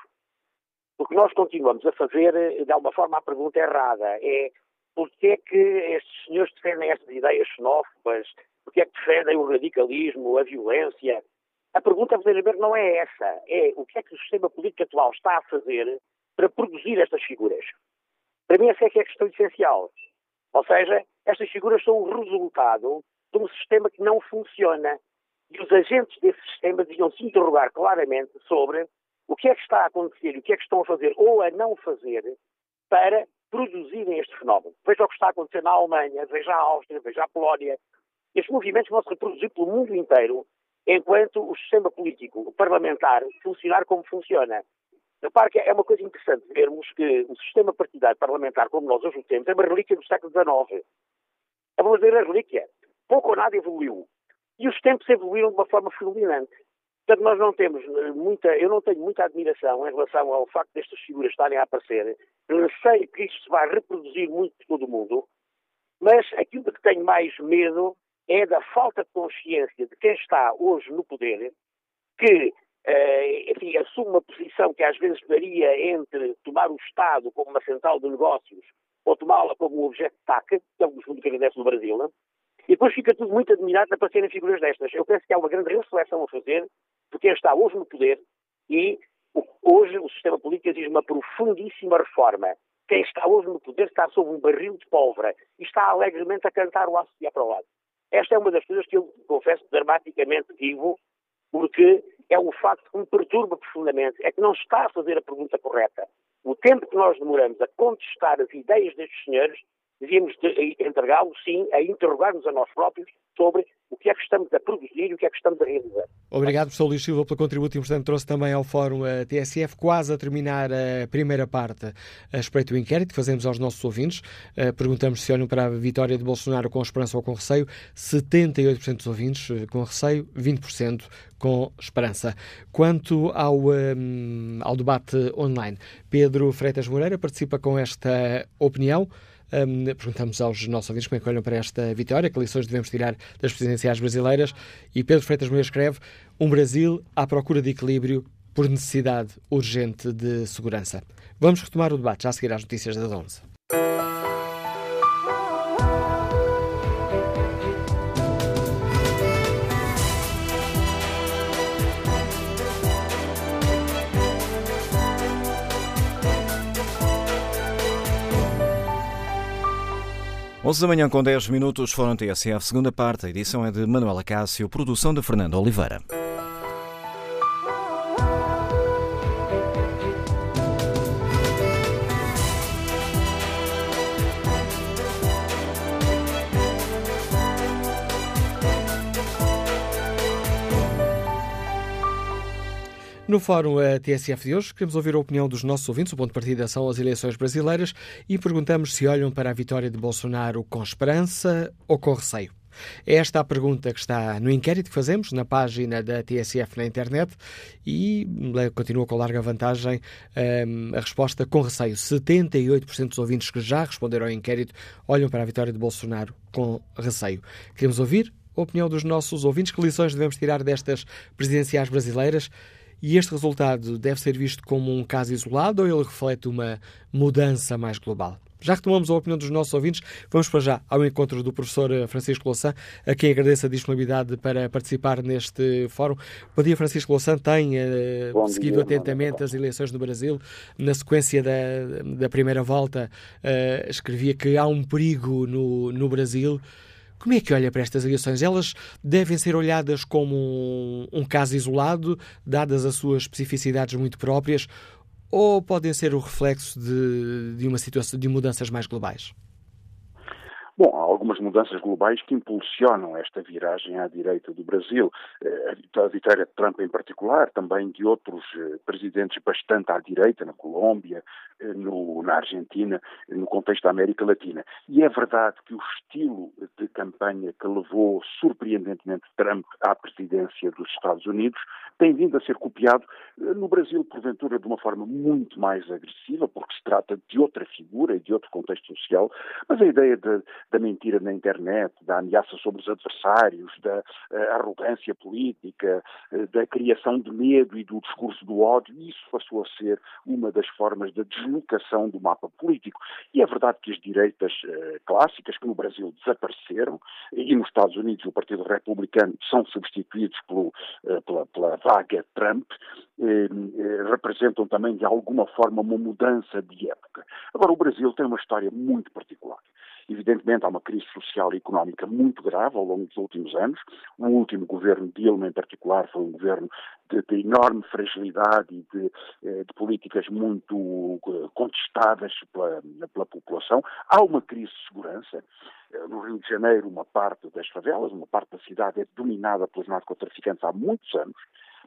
O que nós continuamos a fazer, eh, de alguma forma, a pergunta é errada é porque é que estes senhores defendem estas ideias xenófobas, porque é que defendem o radicalismo, a violência. A pergunta, verdadeiramente, não é essa. É o que é que o sistema político atual está a fazer para produzir estas figuras. Para mim, essa é que é a questão essencial. Ou seja, estas figuras são o resultado de um sistema que não funciona. E os agentes desse sistema deviam se interrogar claramente sobre o que é que está a acontecer o que é que estão a fazer ou a não fazer para produzirem este fenómeno. Veja o que está a acontecer na Alemanha, veja a Áustria, veja a Polónia. Estes movimentos vão se reproduzir pelo mundo inteiro enquanto o sistema político parlamentar funcionar como funciona. Repare que é uma coisa interessante vermos que o sistema partidário parlamentar, como nós hoje o temos, é uma relíquia do século XIX. É uma verdadeira relíquia. Pouco ou nada evoluiu. E os tempos evoluíram de uma forma fulminante. Portanto, nós não temos eh, muita, eu não tenho muita admiração em relação ao facto destas figuras estarem a aparecer. Sei que isto se vai reproduzir muito por todo o mundo, mas aquilo de que tenho mais medo é da falta de consciência de quem está hoje no poder, que enfim, assume uma posição que às vezes varia entre tomar o Estado como uma central de negócios ou tomá-la como um objeto de ataque, que é um que acontece no Brasil, não? e depois fica tudo muito admirado de aparecerem figuras destas. Eu penso que há uma grande reflexão a fazer porque quem está hoje no poder e hoje o sistema político exige uma profundíssima reforma. Quem está hoje no poder está sob um barril de pólvora e está alegremente a cantar o aço para o lado. Esta é uma das coisas que eu confesso dramaticamente digo, porque é um facto que me perturba profundamente, é que não está a fazer a pergunta correta. O tempo que nós demoramos a contestar as ideias destes senhores devíamos entregá-lo, sim, a interrogar-nos a nós próprios sobre o que é que estamos a produzir e o que é que estamos a realizar. Obrigado, professor Luís Silva, pelo contributo importante trouxe também ao Fórum a TSF, quase a terminar a primeira parte a respeito do inquérito que fazemos aos nossos ouvintes. Eh, perguntamos se olham para a vitória de Bolsonaro com esperança ou com receio. 78% dos ouvintes eh, com receio, 20% com esperança. Quanto ao, um, ao debate online, Pedro Freitas Moreira participa com esta opinião. Um, perguntamos aos nossos ouvintes como é que olham para esta vitória, que lições devemos tirar das presidenciais brasileiras. E Pedro Freitas Moreira escreve: Um Brasil à procura de equilíbrio por necessidade urgente de segurança. Vamos retomar o debate já a seguir às notícias das 11. Onze da manhã com 10 minutos, Fórum TSF, segunda parte. A edição é de Manuela Cássio, produção de Fernando Oliveira. No Fórum TSF de hoje, queremos ouvir a opinião dos nossos ouvintes. O ponto de partida são as eleições brasileiras e perguntamos se olham para a vitória de Bolsonaro com esperança ou com receio. É esta a pergunta que está no inquérito que fazemos na página da TSF na internet e continua com larga vantagem um, a resposta com receio. 78% dos ouvintes que já responderam ao inquérito olham para a vitória de Bolsonaro com receio. Queremos ouvir a opinião dos nossos ouvintes. Que lições devemos tirar destas presidenciais brasileiras? E este resultado deve ser visto como um caso isolado ou ele reflete uma mudança mais global? Já retomamos a opinião dos nossos ouvintes, vamos para já ao encontro do professor Francisco Louçã, a quem agradeço a disponibilidade para participar neste fórum. Bom dia, Francisco Louçã. Tem uh, seguido dia, atentamente as eleições no Brasil. Na sequência da, da primeira volta, uh, escrevia que há um perigo no, no Brasil. Como é que olha para estas eleições? Elas devem ser olhadas como um, um caso isolado, dadas as suas especificidades muito próprias, ou podem ser o reflexo de, de uma situação de mudanças mais globais? Bom, há algumas mudanças globais que impulsionam esta viragem à direita do Brasil. Eh, a vitória de Trump em particular, também de outros eh, presidentes bastante à direita, na Colômbia, eh, no, na Argentina, no contexto da América Latina. E é verdade que o estilo de campanha que levou surpreendentemente Trump à presidência dos Estados Unidos tem vindo a ser copiado no Brasil, porventura, de uma forma muito mais agressiva, porque se trata de outra figura e de outro contexto social, mas a ideia de, da mentira na internet, da ameaça sobre os adversários, da uh, arrogância política, uh, da criação de medo e do discurso do ódio, isso passou a ser uma das formas da deslocação do mapa político. E é verdade que as direitas uh, clássicas, que no Brasil desapareceram, e nos Estados Unidos o Partido Republicano são substituídos pelo, pela, pela vaga Trump, representam também de alguma forma uma mudança de época. Agora, o Brasil tem uma história muito particular. Evidentemente, há uma crise social e económica muito grave ao longo dos últimos anos. O último governo Dilma, em particular, foi um governo de, de enorme fragilidade e de, eh, de, políticas muito eh, contestadas pela, pela população. Há uma crise de segurança. Eh, no Rio de Janeiro, uma parte das favelas, uma parte da cidade é dominada pelos narcotraficantes há muitos anos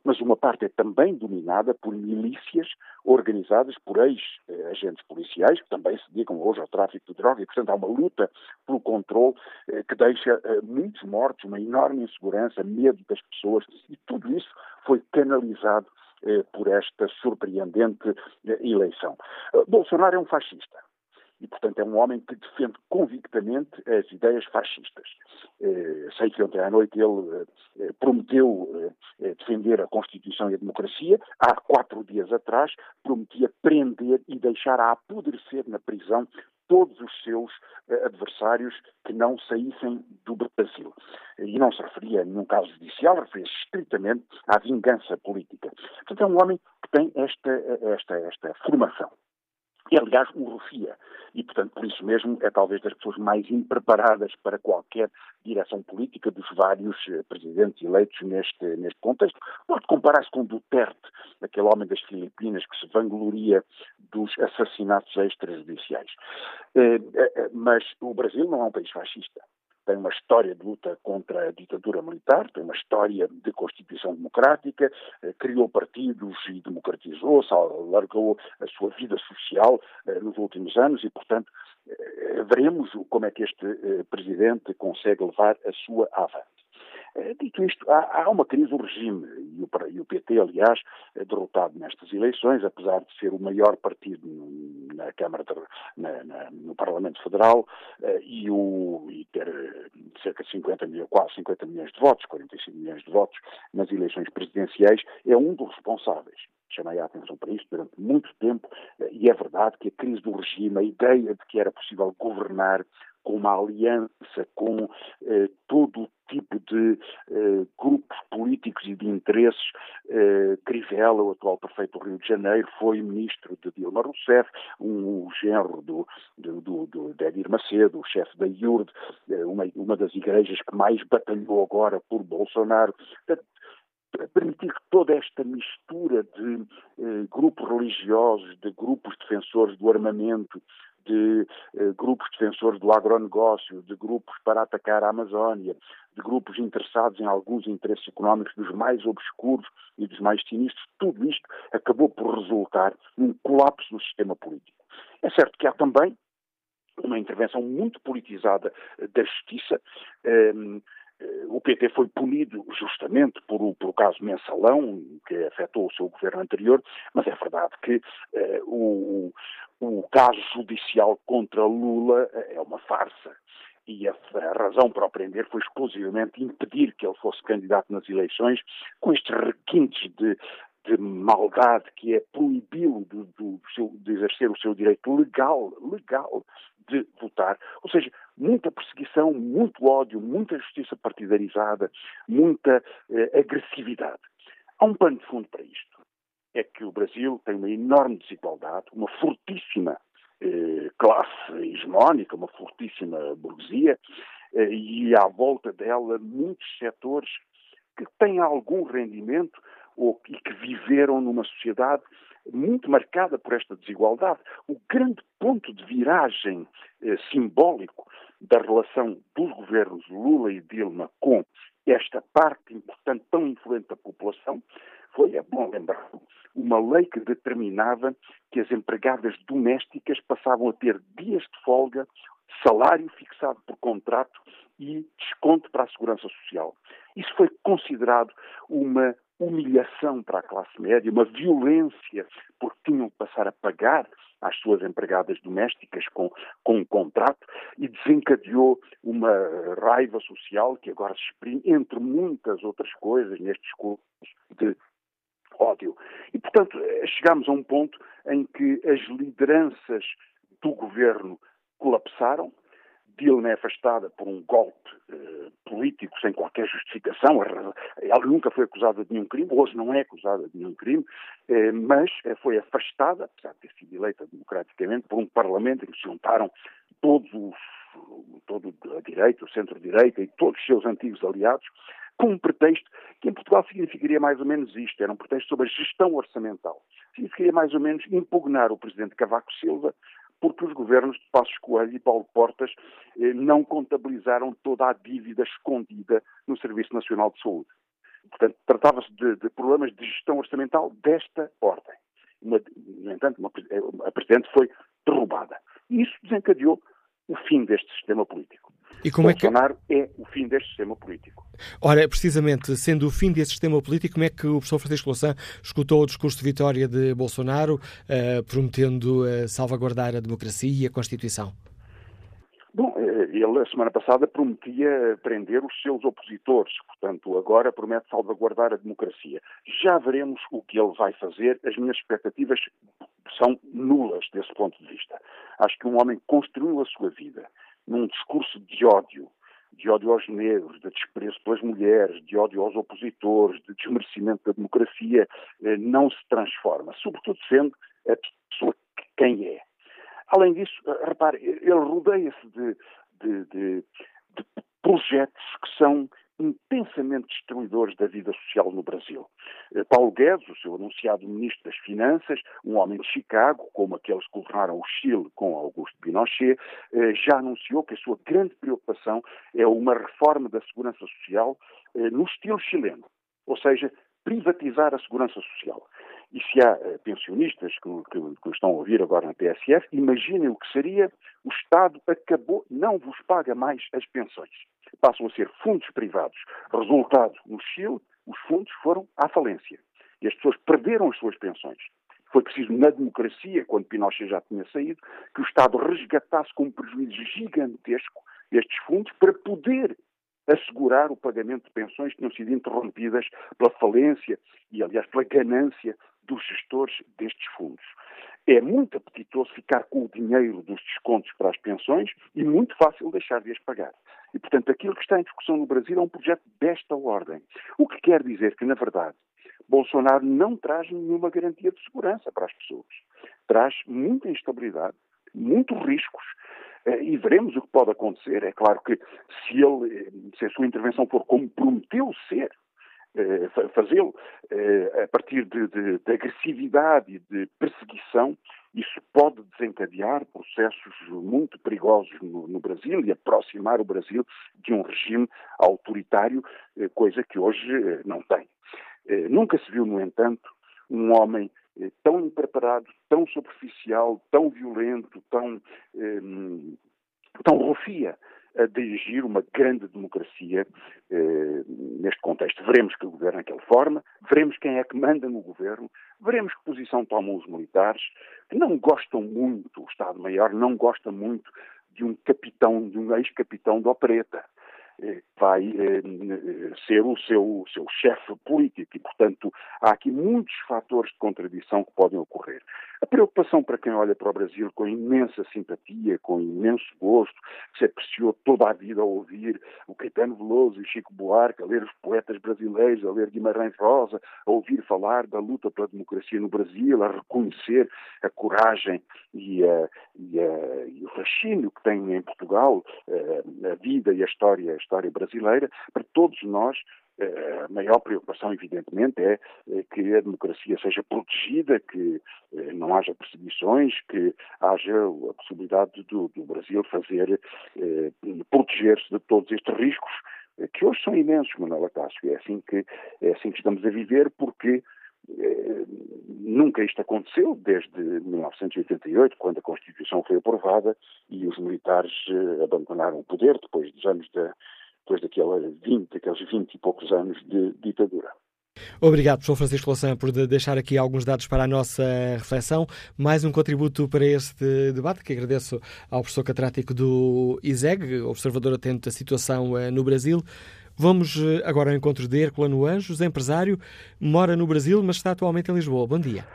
mas uma parte é também dominada por milícias organizadas por ex-agentes policiais, que também se dedicam hoje ao tráfico de droga, e, portanto, há uma luta pelo controle eh, que deixa eh, muitos mortos, uma enorme insegurança, medo das pessoas, e tudo isso foi canalizado eh, por esta surpreendente eleição. Bolsonaro é um fascista. E, portanto, é um homem que defende convictamente as ideias fascistas. Eh, sei que ontem à noite ele eh, prometeu eh, defender a Constituição e a democracia. Há quatro dias atrás prometia prender e deixar a apodrecer na prisão todos os seus adversários que não saíssem do Brasil. E não se referia a nenhum caso judicial, referia-se estritamente à vingança política. Portanto, é um homem que tem esta, esta, esta formação. E, aliás, o Rufia. E, portanto, por isso mesmo, é talvez das pessoas mais impreparadas para qualquer direção política dos vários eh, presidentes eleitos neste, neste contexto. Pode comparar-se com Duterte, aquele homem das Filipinas que se vangloria dos assassinatos extrajudiciais. Eh, eh, mas o Brasil não é um país fascista tem uma história de luta contra a ditadura militar, tem uma história de constituição democrática, eh, criou partidos e democratizou-se, alargou a sua vida social eh, nos últimos anos e, portanto, eh, veremos como é que este presidente consegue levar a sua avante. Eh, dito isto, há, há, uma crise do regime e o, e o, PT, aliás, é derrotado nestas eleições, apesar de ser o maior partido na Câmara, de, na, na, no Parlamento Federal eh, e, o, e, ter eh, cerca de 50 milhões, quase 50 milhões de votos, 45 milhões de votos nas eleições presidenciais, é um dos responsáveis. Chamei a atenção para isto durante muito tempo, e é verdade que a crise do regime, a ideia de que era possível governar com uma aliança com eh, todo o tipo de eh, grupos políticos e de interesses. Eh, Crivella, o atual prefeito do Rio de Janeiro, foi ministro de Dilma Rousseff, um, genro do, do, do, do de Edir Macedo, o chefe da IURD, eh, uma, uma das igrejas que mais batalhou agora por Bolsonaro. permitir que toda esta mistura de eh, grupos religiosos, de grupos defensores do armamento, de eh, grupos defensores do agronegócio, de grupos para atacar a Amazónia, de grupos interessados em alguns interesses económicos dos mais obscuros e dos mais sinistros, tudo isto acabou por resultar num colapso do sistema político. É certo que há também uma intervenção muito politizada da justiça. Um, o PT foi punido justamente por o, por o caso mensalão, que afetou o seu governo anterior, mas é verdade que o, o caso judicial contra Lula é uma farsa. E a, a, razão para o prender foi exclusivamente impedir que ele fosse candidato nas eleições, com estes requintes de, de maldade que é proibi-lo de, de, de, exercer o seu direito legal, legal de votar. Ou seja, muita perseguição, muito ódio, muita justiça partidarizada, muita eh, agressividade. Há um pano de fundo para isto. É que o Brasil tem uma enorme desigualdade, uma fortíssima eh, classe hegemónica, uma fortíssima burguesia, eh, e à volta dela muitos setores que têm algum rendimento ou, e que viveram numa sociedade muito marcada por esta desigualdade. O grande ponto de viragem eh, simbólico da relação dos governos Lula e Dilma com esta parte importante, tão influente da população, foi, é bom lembrar, uma lei que determinava que as empregadas domésticas passavam a ter dias de folga, salário fixado por contrato e desconto para a segurança social. Isso foi considerado uma humilhação para a classe média, uma violência, porque tinham que passar a pagar às suas empregadas domésticas com, com um contrato e desencadeou uma raiva social que agora se exprime, entre muitas outras coisas, nestes cursos de ódio. E, portanto, chegamos a um ponto em que as lideranças do governo colapsaram, Dilma é afastada por um golpe eh, político sem qualquer justificação. Ela nunca foi acusada de nenhum crime, hoje não é acusada de nenhum crime, eh, mas eh, foi afastada, apesar de ter sido eleita democraticamente, por um parlamento em que se juntaram todos os, todo a direita, o centro-direita e todos os seus antigos aliados, com um pretexto que em Portugal significaria mais ou menos isto, era um pretexto sobre a gestão orçamental. Significaria mais ou menos impugnar o presidente Cavaco Silva porque os governos de Passos Coelho e Paulo Portas eh, não contabilizaram toda a dívida escondida no Serviço Nacional de Saúde. Portanto, tratava-se de, de, problemas de gestão orçamental desta ordem. Uma, no entanto, uma, a Presidente foi derrubada. E isso desencadeou o fim deste sistema político. E como Bolsonaro é, que... é o fim deste sistema político. Ora, precisamente, sendo o fim desse sistema político, como é que o professor Francisco Louçã escutou o discurso de vitória de Bolsonaro, uh, prometendo uh, salvaguardar a democracia e a Constituição? Ele a semana passada prometia prender os seus opositores, portanto agora promete salvaguardar a democracia. Já veremos o que ele vai fazer. As minhas expectativas são nulas desse ponto de vista. Acho que um homem construiu a sua vida num discurso de ódio, de ódio aos negros, de desprezo pelas mulheres, de ódio aos opositores, de desmerecimento da democracia, eh, não se transforma, sobretudo sendo a pessoa que quem é. Além disso, eh, repare, ele rodeia-se de, de, de, de projetos que são intensamente destruidores da vida social no Brasil. Eh, Paulo Guedes, o seu anunciado ministro das Finanças, um homem de Chicago, como aqueles que governaram o Chile com Augusto Pinochet, eh, já anunciou que a sua grande preocupação é uma reforma da segurança social eh, no estilo chileno, ou seja, privatizar a segurança social. E se há pensionistas que, que, que estão a ouvir agora na TSF, imaginem o que seria o Estado acabou, não vos paga mais as pensões passam a ser fundos privados. Resultado, no Chile, os fundos foram à falência. E as pessoas perderam as suas pensões. Foi preciso, na democracia, quando Pinochet já tinha saído, que o Estado resgatasse com um prejuízo gigantesco estes fundos para poder assegurar o pagamento de pensões que tinham sido interrompidas pela falência e, aliás, pela ganância dos gestores destes fundos. É muito apetitoso ficar com o dinheiro dos descontos para as pensões e muito fácil deixar de as pagar. E, portanto, aquilo que está em discussão no Brasil é um projeto desta ordem. O que quer dizer que, na verdade, Bolsonaro não traz nenhuma garantia de segurança para as pessoas. Traz muita instabilidade, muitos riscos, eh, e veremos o que pode acontecer. É claro que se ele, se a sua intervenção for como prometeu ser, eh, fazê-lo eh, a partir de, de, de, agressividade e de perseguição, isso pode desencadear processos muito perigosos no, no, Brasil e aproximar o Brasil de um regime autoritário, eh, coisa que hoje não tem. Nunca se viu, no entanto, um homem tão impreparado, tão superficial, tão violento, tão tão rufia a dirigir uma grande democracia eh, neste contexto. Veremos que governo é que forma, veremos quem é que manda no governo, veremos que posição tomam os militares, que não gostam muito, o Estado-Maior não gosta muito de um capitão, de um ex-capitão da opereta. Eh, vai eh, ser o seu, seu chefe político e, portanto, há aqui muitos fatores de contradição que podem ocorrer. A preocupação para quem olha para o Brasil com imensa simpatia, com imenso gosto, que se apreciou toda a vida a ouvir o Caetano Veloso e Chico Buarque, a ler os poetas brasileiros, a ler Guimarães Rosa, a ouvir falar da luta pela democracia no Brasil, a reconhecer a coragem e, a, e, a, e o fascínio que tem em Portugal a, a vida e a história, a história brasileira, para todos nós eh, a maior preocupação, evidentemente, é que a democracia seja protegida, que eh, não haja perseguições, que haja a possibilidade do, do Brasil fazer, eh, proteger-se de todos estes riscos, que hoje são imensos, Manuela Cássio. É assim que, é assim que estamos a viver, porque nunca isto aconteceu desde 1988, quando a Constituição foi aprovada e os militares abandonaram o poder depois dos anos da depois daqueles 20, aqueles 20 e poucos anos de ditadura. Obrigado, professor Francisco Louçã, por deixar aqui alguns dados para a nossa reflexão. Mais um contributo para este debate, que agradeço ao professor catedrático do ISEG, observador atento da situação eh, no Brasil. Vamos eh, agora ao encontro de Herculano Anjos, empresário, mora no Brasil, mas está atualmente em Lisboa. Bom dia.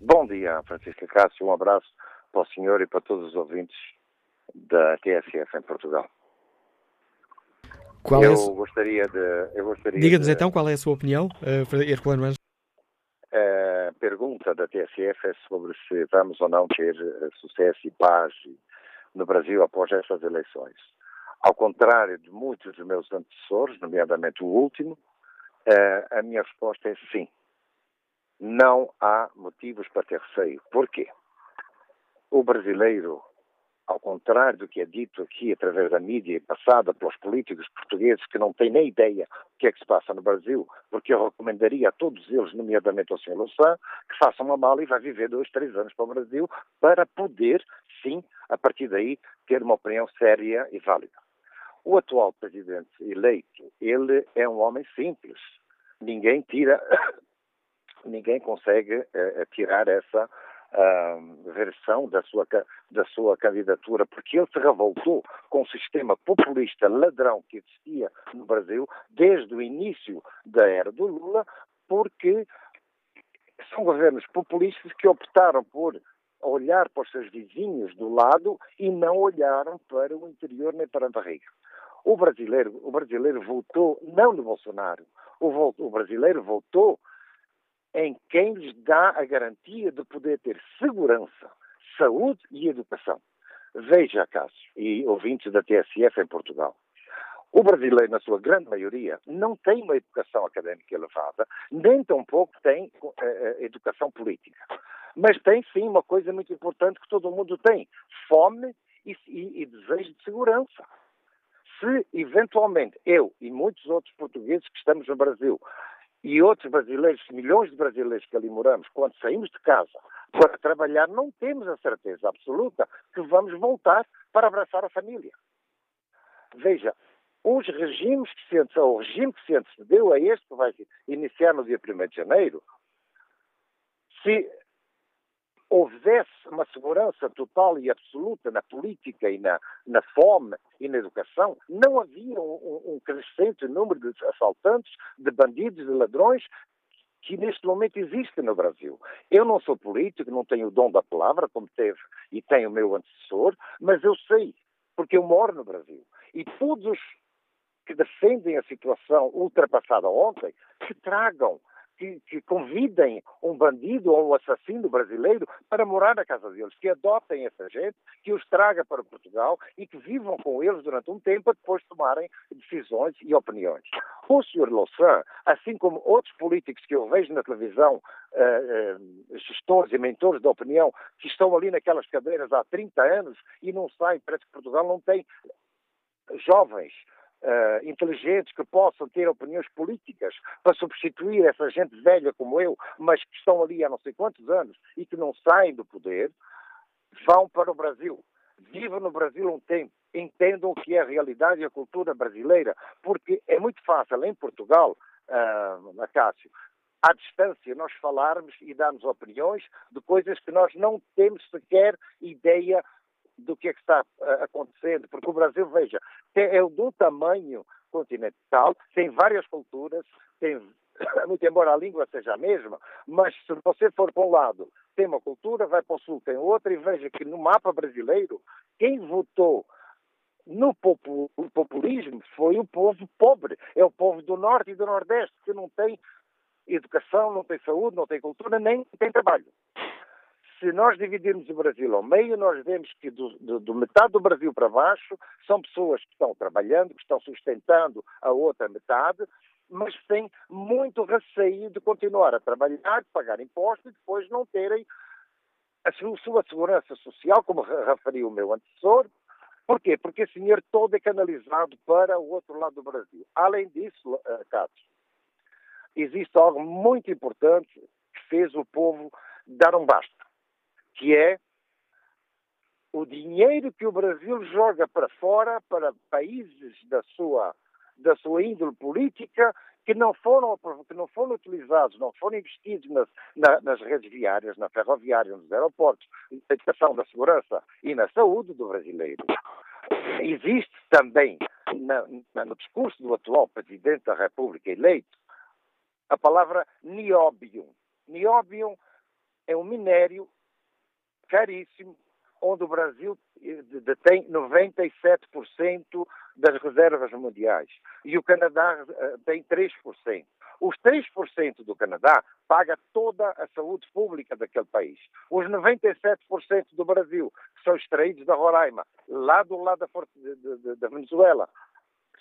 Bom dia, Francisco Cássio. Um abraço para o senhor e para todos os ouvintes da TSF em Portugal. Qual eu, é... gostaria de, eu gostaria Diga-nos de... então qual é a sua opinião, uh, Herculano. A pergunta da TSF é sobre se vamos ou não ter eh, sucesso e paz no Brasil após estas eleições. Ao contrário de muitos dos meus antecessores, nomeadamente o último, uh, a minha resposta é sim. Não há motivos para ter receio. Porquê? O brasileiro ao contrário do que é dito aqui através da mídia e passada pelos políticos portugueses que não têm nem ideia do que é que se passa no Brasil, porque eu recomendaria a todos eles, nomeadamente ao Sr. Louçã, que façam uma mala e vá viver dois, três anos para o Brasil para poder, sim, a partir daí, ter uma opinião séria e válida. O atual presidente eleito, ele é um homem simples. Ninguém tira, ninguém consegue uh, tirar essa uh, versão da sua, da sua candidatura, porque ele se revoltou com o sistema populista ladrão que existia no Brasil desde o início da era do Lula, porque são governos populistas que optaram por olhar para os seus vizinhos do lado e não olharam para o interior nem para a barriga. O brasileiro, o brasileiro votou não no Bolsonaro, o, o brasileiro votou em quem lhes dá a garantia de poder ter segurança, saúde e educação. Veja, Cássio, e ouvintes da TSF em Portugal. O brasileiro, na sua grande maioria, não tem uma educação académica elevada, nem tampouco tem uh, educação política. Mas tem sim uma coisa muito importante que todo mundo tem: fome e, e, e desejo de segurança. Se, eventualmente, eu e muitos outros portugueses que estamos no Brasil e outros brasileiros, milhões de brasileiros que ali moramos, quando saímos de casa para trabalhar, não temos a certeza absoluta que vamos voltar para abraçar a família. Veja, os regimes que se antecedeu, o regime que se antecedeu a este que vai iniciar no dia 1 de janeiro, se houvesse uma segurança total e absoluta na política e na, na fome e na educação, não havia um, um crescente número de assaltantes, de bandidos, de ladrões que neste momento existe no Brasil. Eu não sou político, não tenho o dom da palavra, como teve e tem o meu antecessor, mas eu sei, porque eu moro no Brasil. E todos que defendem a situação ultrapassada ontem, que tragam que, que, convidem um bandido ou um assassino brasileiro para morar na casa deles, que adotem essa gente, que os traga para Portugal e que vivam com eles durante um tempo para depois tomarem decisões e opiniões. O Sr. Louçã, assim como outros políticos que eu vejo na televisão, uh, uh, gestores e mentores da opinião, que estão ali naquelas cadeiras há 30 anos e não saem, parece que Portugal não tem jovens uh, inteligentes que possam ter opiniões políticas para substituir essa gente velha como eu, mas que estão ali há não sei quantos anos e que não saem do poder, vão para o Brasil. vivam no Brasil um tempo, entendam o que é a realidade e a cultura brasileira, porque é muito fácil em Portugal, uh, Acácio, à distância nós falarmos e darmos opiniões de coisas que nós não temos sequer ideia do que é que está uh, acontecendo, porque o Brasil, veja, é de um tamanho continental, tem várias culturas, tem muito embora a língua seja a mesma, mas se você for para um lado, tem uma cultura, vai para o sul, tem outra, e veja que no mapa brasileiro, quem votou no populismo foi o povo pobre, é o povo do norte e do nordeste, que não tem educação, não tem saúde, não tem cultura, nem tem trabalho. Se nós dividirmos o Brasil ao meio, nós vemos que do, do, do, metade do Brasil para baixo são pessoas que estão trabalhando, que estão sustentando a outra metade, mas têm muito receio de continuar a trabalhar, de pagar impostos e depois não terem a sua segurança social, como referiu o meu antecessor. Porquê? Porque esse dinheiro todo é canalizado para o outro lado do Brasil. Além disso, uh, Carlos, existe algo muito importante que fez o povo dar um basta, que é o dinheiro que o Brasil joga para fora, para países da sua da sua índole política que não foram, que não foram utilizados, não foram investidos nas, na, nas redes viárias, na ferroviária, nos aeroportos, na educação, na segurança e na saúde do brasileiro. Existe também na, na, no discurso do atual Presidente da República eleito a palavra nióbio. Nióbio é um minério caríssimo onde o Brasil eh, detém 97% das reservas mundiais e o Canadá eh, tem 3%. Os 3% do Canadá paga toda a saúde pública daquele país. Os 97% do Brasil, que são extraídos da Roraima, lá do lado da, da Venezuela,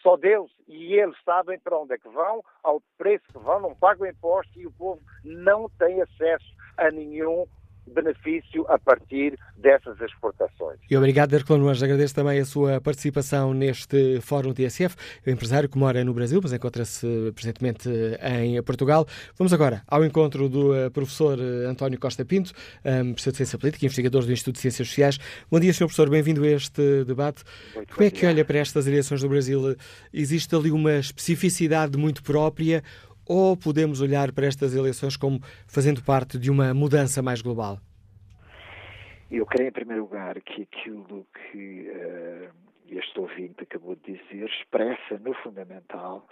só Deus e eles sabem para onde é que vão, ao preço que vão, não pagam impostos e o povo não tem acesso a nenhum benefício a partir dessas exportações. E obrigado, Herculano Anjos. Agradeço também a sua participação neste Fórum TSF. Um empresário que mora no Brasil, mas encontra-se presentemente em Portugal. Vamos agora ao encontro do eh, professor eh, António Costa Pinto, um, professor de Ciência Política e investigador do Instituto de Ciências Sociais. Bom dia, Sr. Professor. Bem-vindo a este debate. Muito Como é que olha para estas eleições do Brasil? Existe ali uma especificidade muito própria ou podemos olhar para estas eleições como fazendo parte de uma mudança mais global? Eu creio, em primeiro lugar, que aquilo que uh, este ouvinte acabou de dizer expressa, no fundamental,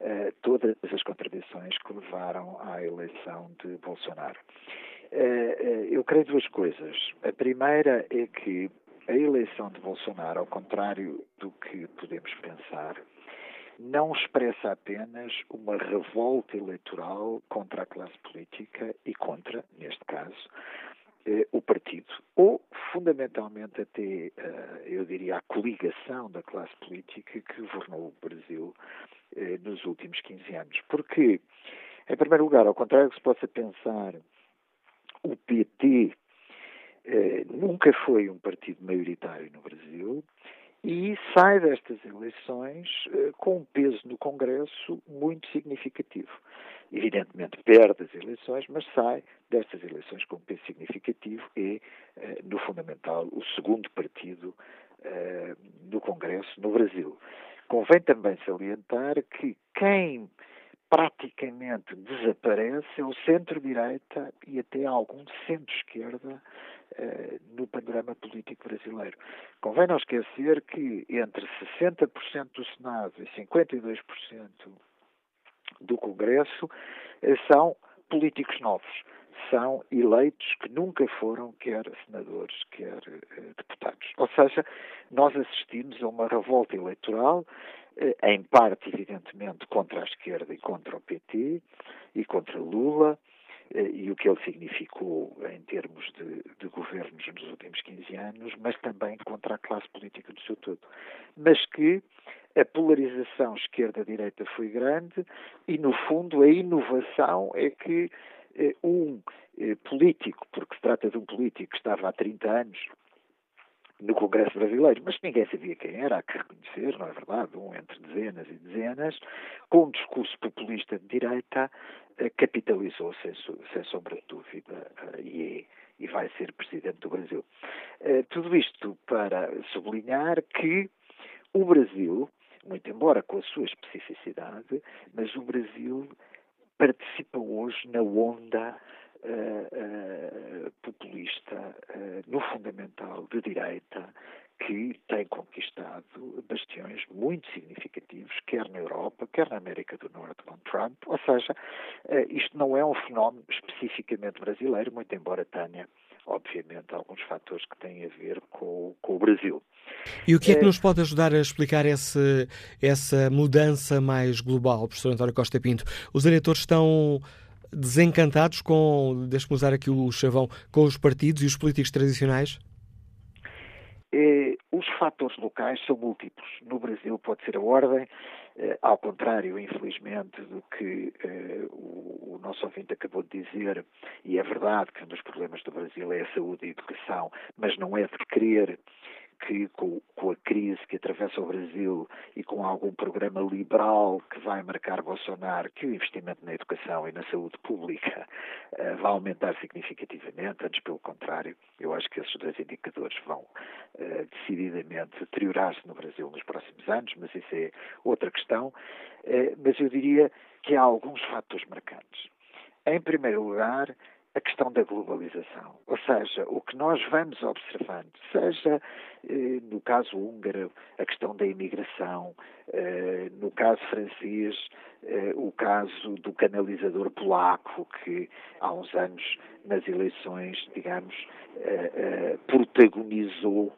uh, todas as contradições que levaram à eleição de Bolsonaro. Uh, eu creio duas coisas. A primeira é que a eleição de Bolsonaro, ao contrário do que podemos pensar, não expressa apenas uma revolta eleitoral contra a classe política e contra, neste caso, eh, o partido, ou fundamentalmente até, eh, eu diria, a coligação da classe política que governou o Brasil eh, nos últimos 15 anos. Porque, em primeiro lugar, ao contrário do que se possa pensar, o PT nunca foi um partido maioritário no Brasil e sai destas eleições uh, com um peso no Congresso muito significativo. Evidentemente perde as eleições, mas sai destas eleições com um peso significativo e, uh, no fundamental, o segundo partido uh, no Congresso no Brasil. Convém também salientar que quem praticamente desaparece é o centro-direita e até algum centro-esquerda uh, no panorama político brasileiro. Convém não esquecer que entre 60% do Senado e 52% do Congresso uh, são políticos novos. São eleitos que nunca foram quer senadores, quer uh, deputados. Ou seja, nós assistimos a uma revolta eleitoral em parte, evidentemente, contra a esquerda e contra o PT e contra Lula, eh, e o que ele significou em termos de, de, governos nos últimos 15 anos, mas também contra a classe política do seu todo. Mas que a polarização esquerda-direita foi grande e, no fundo, a inovação é que eh, um eh, político, porque se trata de um político que estava há 30 anos no Congresso Brasileiro, mas ninguém sabia quem era, há que reconhecer, não é verdade? Um entre dezenas e dezenas, com um discurso populista de direita, eh, capitalizou sem, sem sombra de dúvida eh, e, é, e vai ser presidente do Brasil. Uh, tudo isto para sublinhar que o Brasil, muito embora com a sua especificidade, mas o Brasil participa hoje na onda uh, populista, uh, no fundamental de direita, que tem conquistado bastiões muito significativos, quer na Europa, quer na América do Norte com Trump. Ou seja, isto não é um fenómeno especificamente brasileiro, muito embora tenha, obviamente, alguns fatores que têm a ver com, com o Brasil. E o que é que nos pode ajudar a explicar esse, essa mudança mais global, professor António Costa Pinto? Os eleitores estão desencantados com, deixe-me usar aqui o chavão, com os partidos e os políticos tradicionais? Eh, os fatores locais são múltiplos. No Brasil pode ser a ordem, eh, ao contrário, infelizmente, do que eh, o, o, nosso ouvinte acabou de dizer, e é verdade que um dos problemas do Brasil é a saúde e a educação, mas não é de querer que com, com, a crise que atravessa o Brasil e com algum programa liberal que vai marcar Bolsonaro, que o investimento na educação e na saúde pública uh, vai aumentar significativamente, antes pelo contrário, eu acho que esses dois indicadores vão uh, decididamente deteriorar-se no Brasil nos próximos anos, mas isso é outra questão. Uh, mas eu diria que há alguns fatores marcantes. Em primeiro lugar, a questão da globalização. Ou seja, o que nós vamos observando, seja eh, no caso húngaro, a questão da imigração, eh, no caso francês, eh, o caso do canalizador polaco, que há uns anos nas eleições, digamos, protagonizou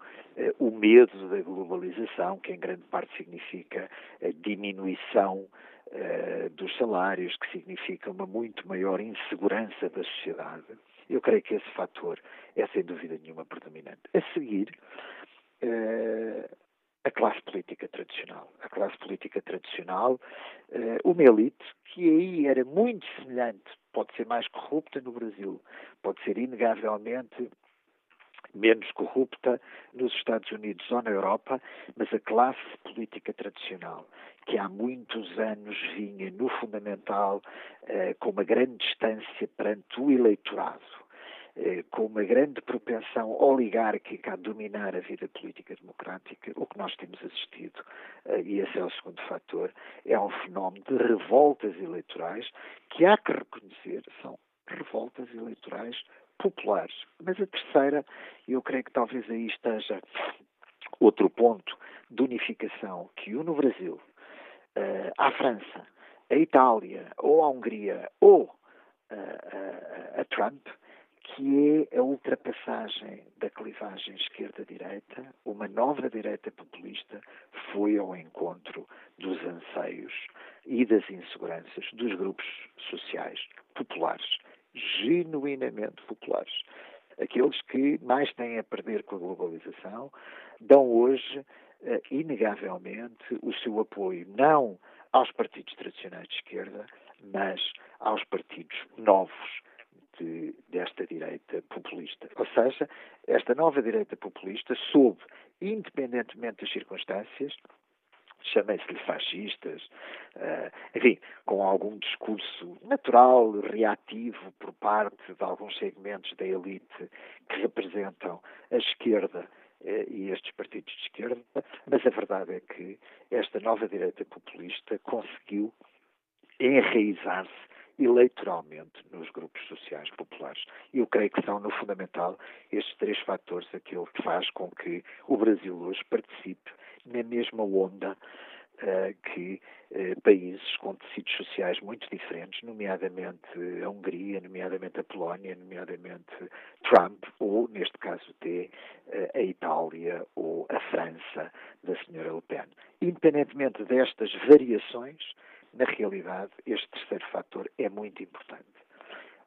o medo da globalização, que em grande parte significa a diminuição uh, dos salários, que significa uma muito maior insegurança da sociedade. Eu creio que esse fator é, sem dúvida nenhuma, predominante. A seguir, uh, a classe política tradicional. A classe política tradicional, uh, uma elite que aí era muito semelhante, pode ser mais corrupta no Brasil, pode ser inegavelmente menos corrupta nos Estados Unidos ou na Europa, mas a classe política tradicional, que há muitos anos vinha no fundamental eh, com uma grande distância perante o eleitorado, eh, com uma grande propensão oligárquica a dominar a vida política democrática, o que nós temos assistido, eh, e esse é o segundo fator, é um fenómeno de revoltas eleitorais que há que reconhecer são revoltas eleitorais populares. Mas a terceira, eu creio que talvez aí esteja outro ponto de unificação que une o Brasil uh, à França, à Itália, ou à Hungria, ou uh, uh, a Trump, que é a ultrapassagem da clivagem esquerda-direita, uma nova direita populista foi ao encontro dos anseios e das inseguranças dos grupos sociais populares genuinamente populares. Aqueles que mais têm a perder com a globalização dão hoje, uh, inegavelmente, o seu apoio não aos partidos tradicionais de esquerda, mas aos partidos novos de, desta direita populista. Ou seja, esta nova direita populista soube, independentemente das circunstâncias, chamem-se-lhe fascistas, uh, enfim, com algum discurso natural, reativo por parte de alguns segmentos da elite que representam a esquerda uh, e estes partidos de esquerda, mas a verdade é que esta nova direita populista conseguiu enraizar-se eleitoralmente nos grupos sociais populares. E eu creio que são, no fundamental, estes três fatores aquilo que faz com que o Brasil hoje participe na mesma onda uh, que uh, países com tecidos sociais muito diferentes, nomeadamente a Hungria, nomeadamente a Polónia, nomeadamente Trump, ou, neste caso até, uh, a Itália ou a França da senhora Le Pen. Independentemente destas variações, na realidade, este terceiro fator é muito importante.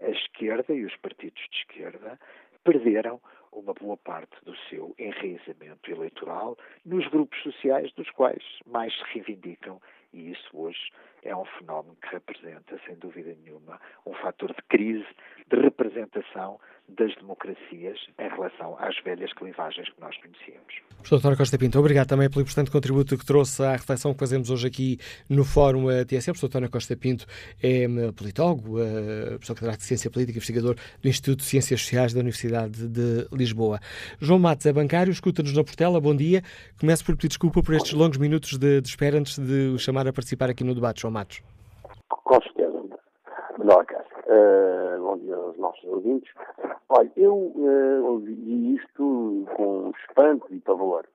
A esquerda e os partidos de esquerda perderam uma boa parte do seu enraizamento eleitoral nos grupos sociais dos quais mais se reivindicam E isso hoje é um fenómeno que representa, sem dúvida nenhuma, um fator de crise, de representação das democracias em relação às velhas clivagens que nós conhecíamos. Professor António Costa Pinto, obrigado também pelo importante contributo que trouxe à reflexão que fazemos hoje aqui no Fórum TSE. Professor António Costa Pinto é hum, politólogo, eh, professor catedrático de Ciência Política, investigador do Instituto de Ciências Sociais da Universidade de Lisboa. João Matos é bancário, escuta-nos na Portela, bom dia. Começo por pedir desculpa por estes longos minutos de, de espera antes de o chamar a participar aqui no debate, João Matos. Com certeza. Menor Uh, bom dia aos nossos ouvintes. Olha, eu uh, ouvi isto com espanto e pavor.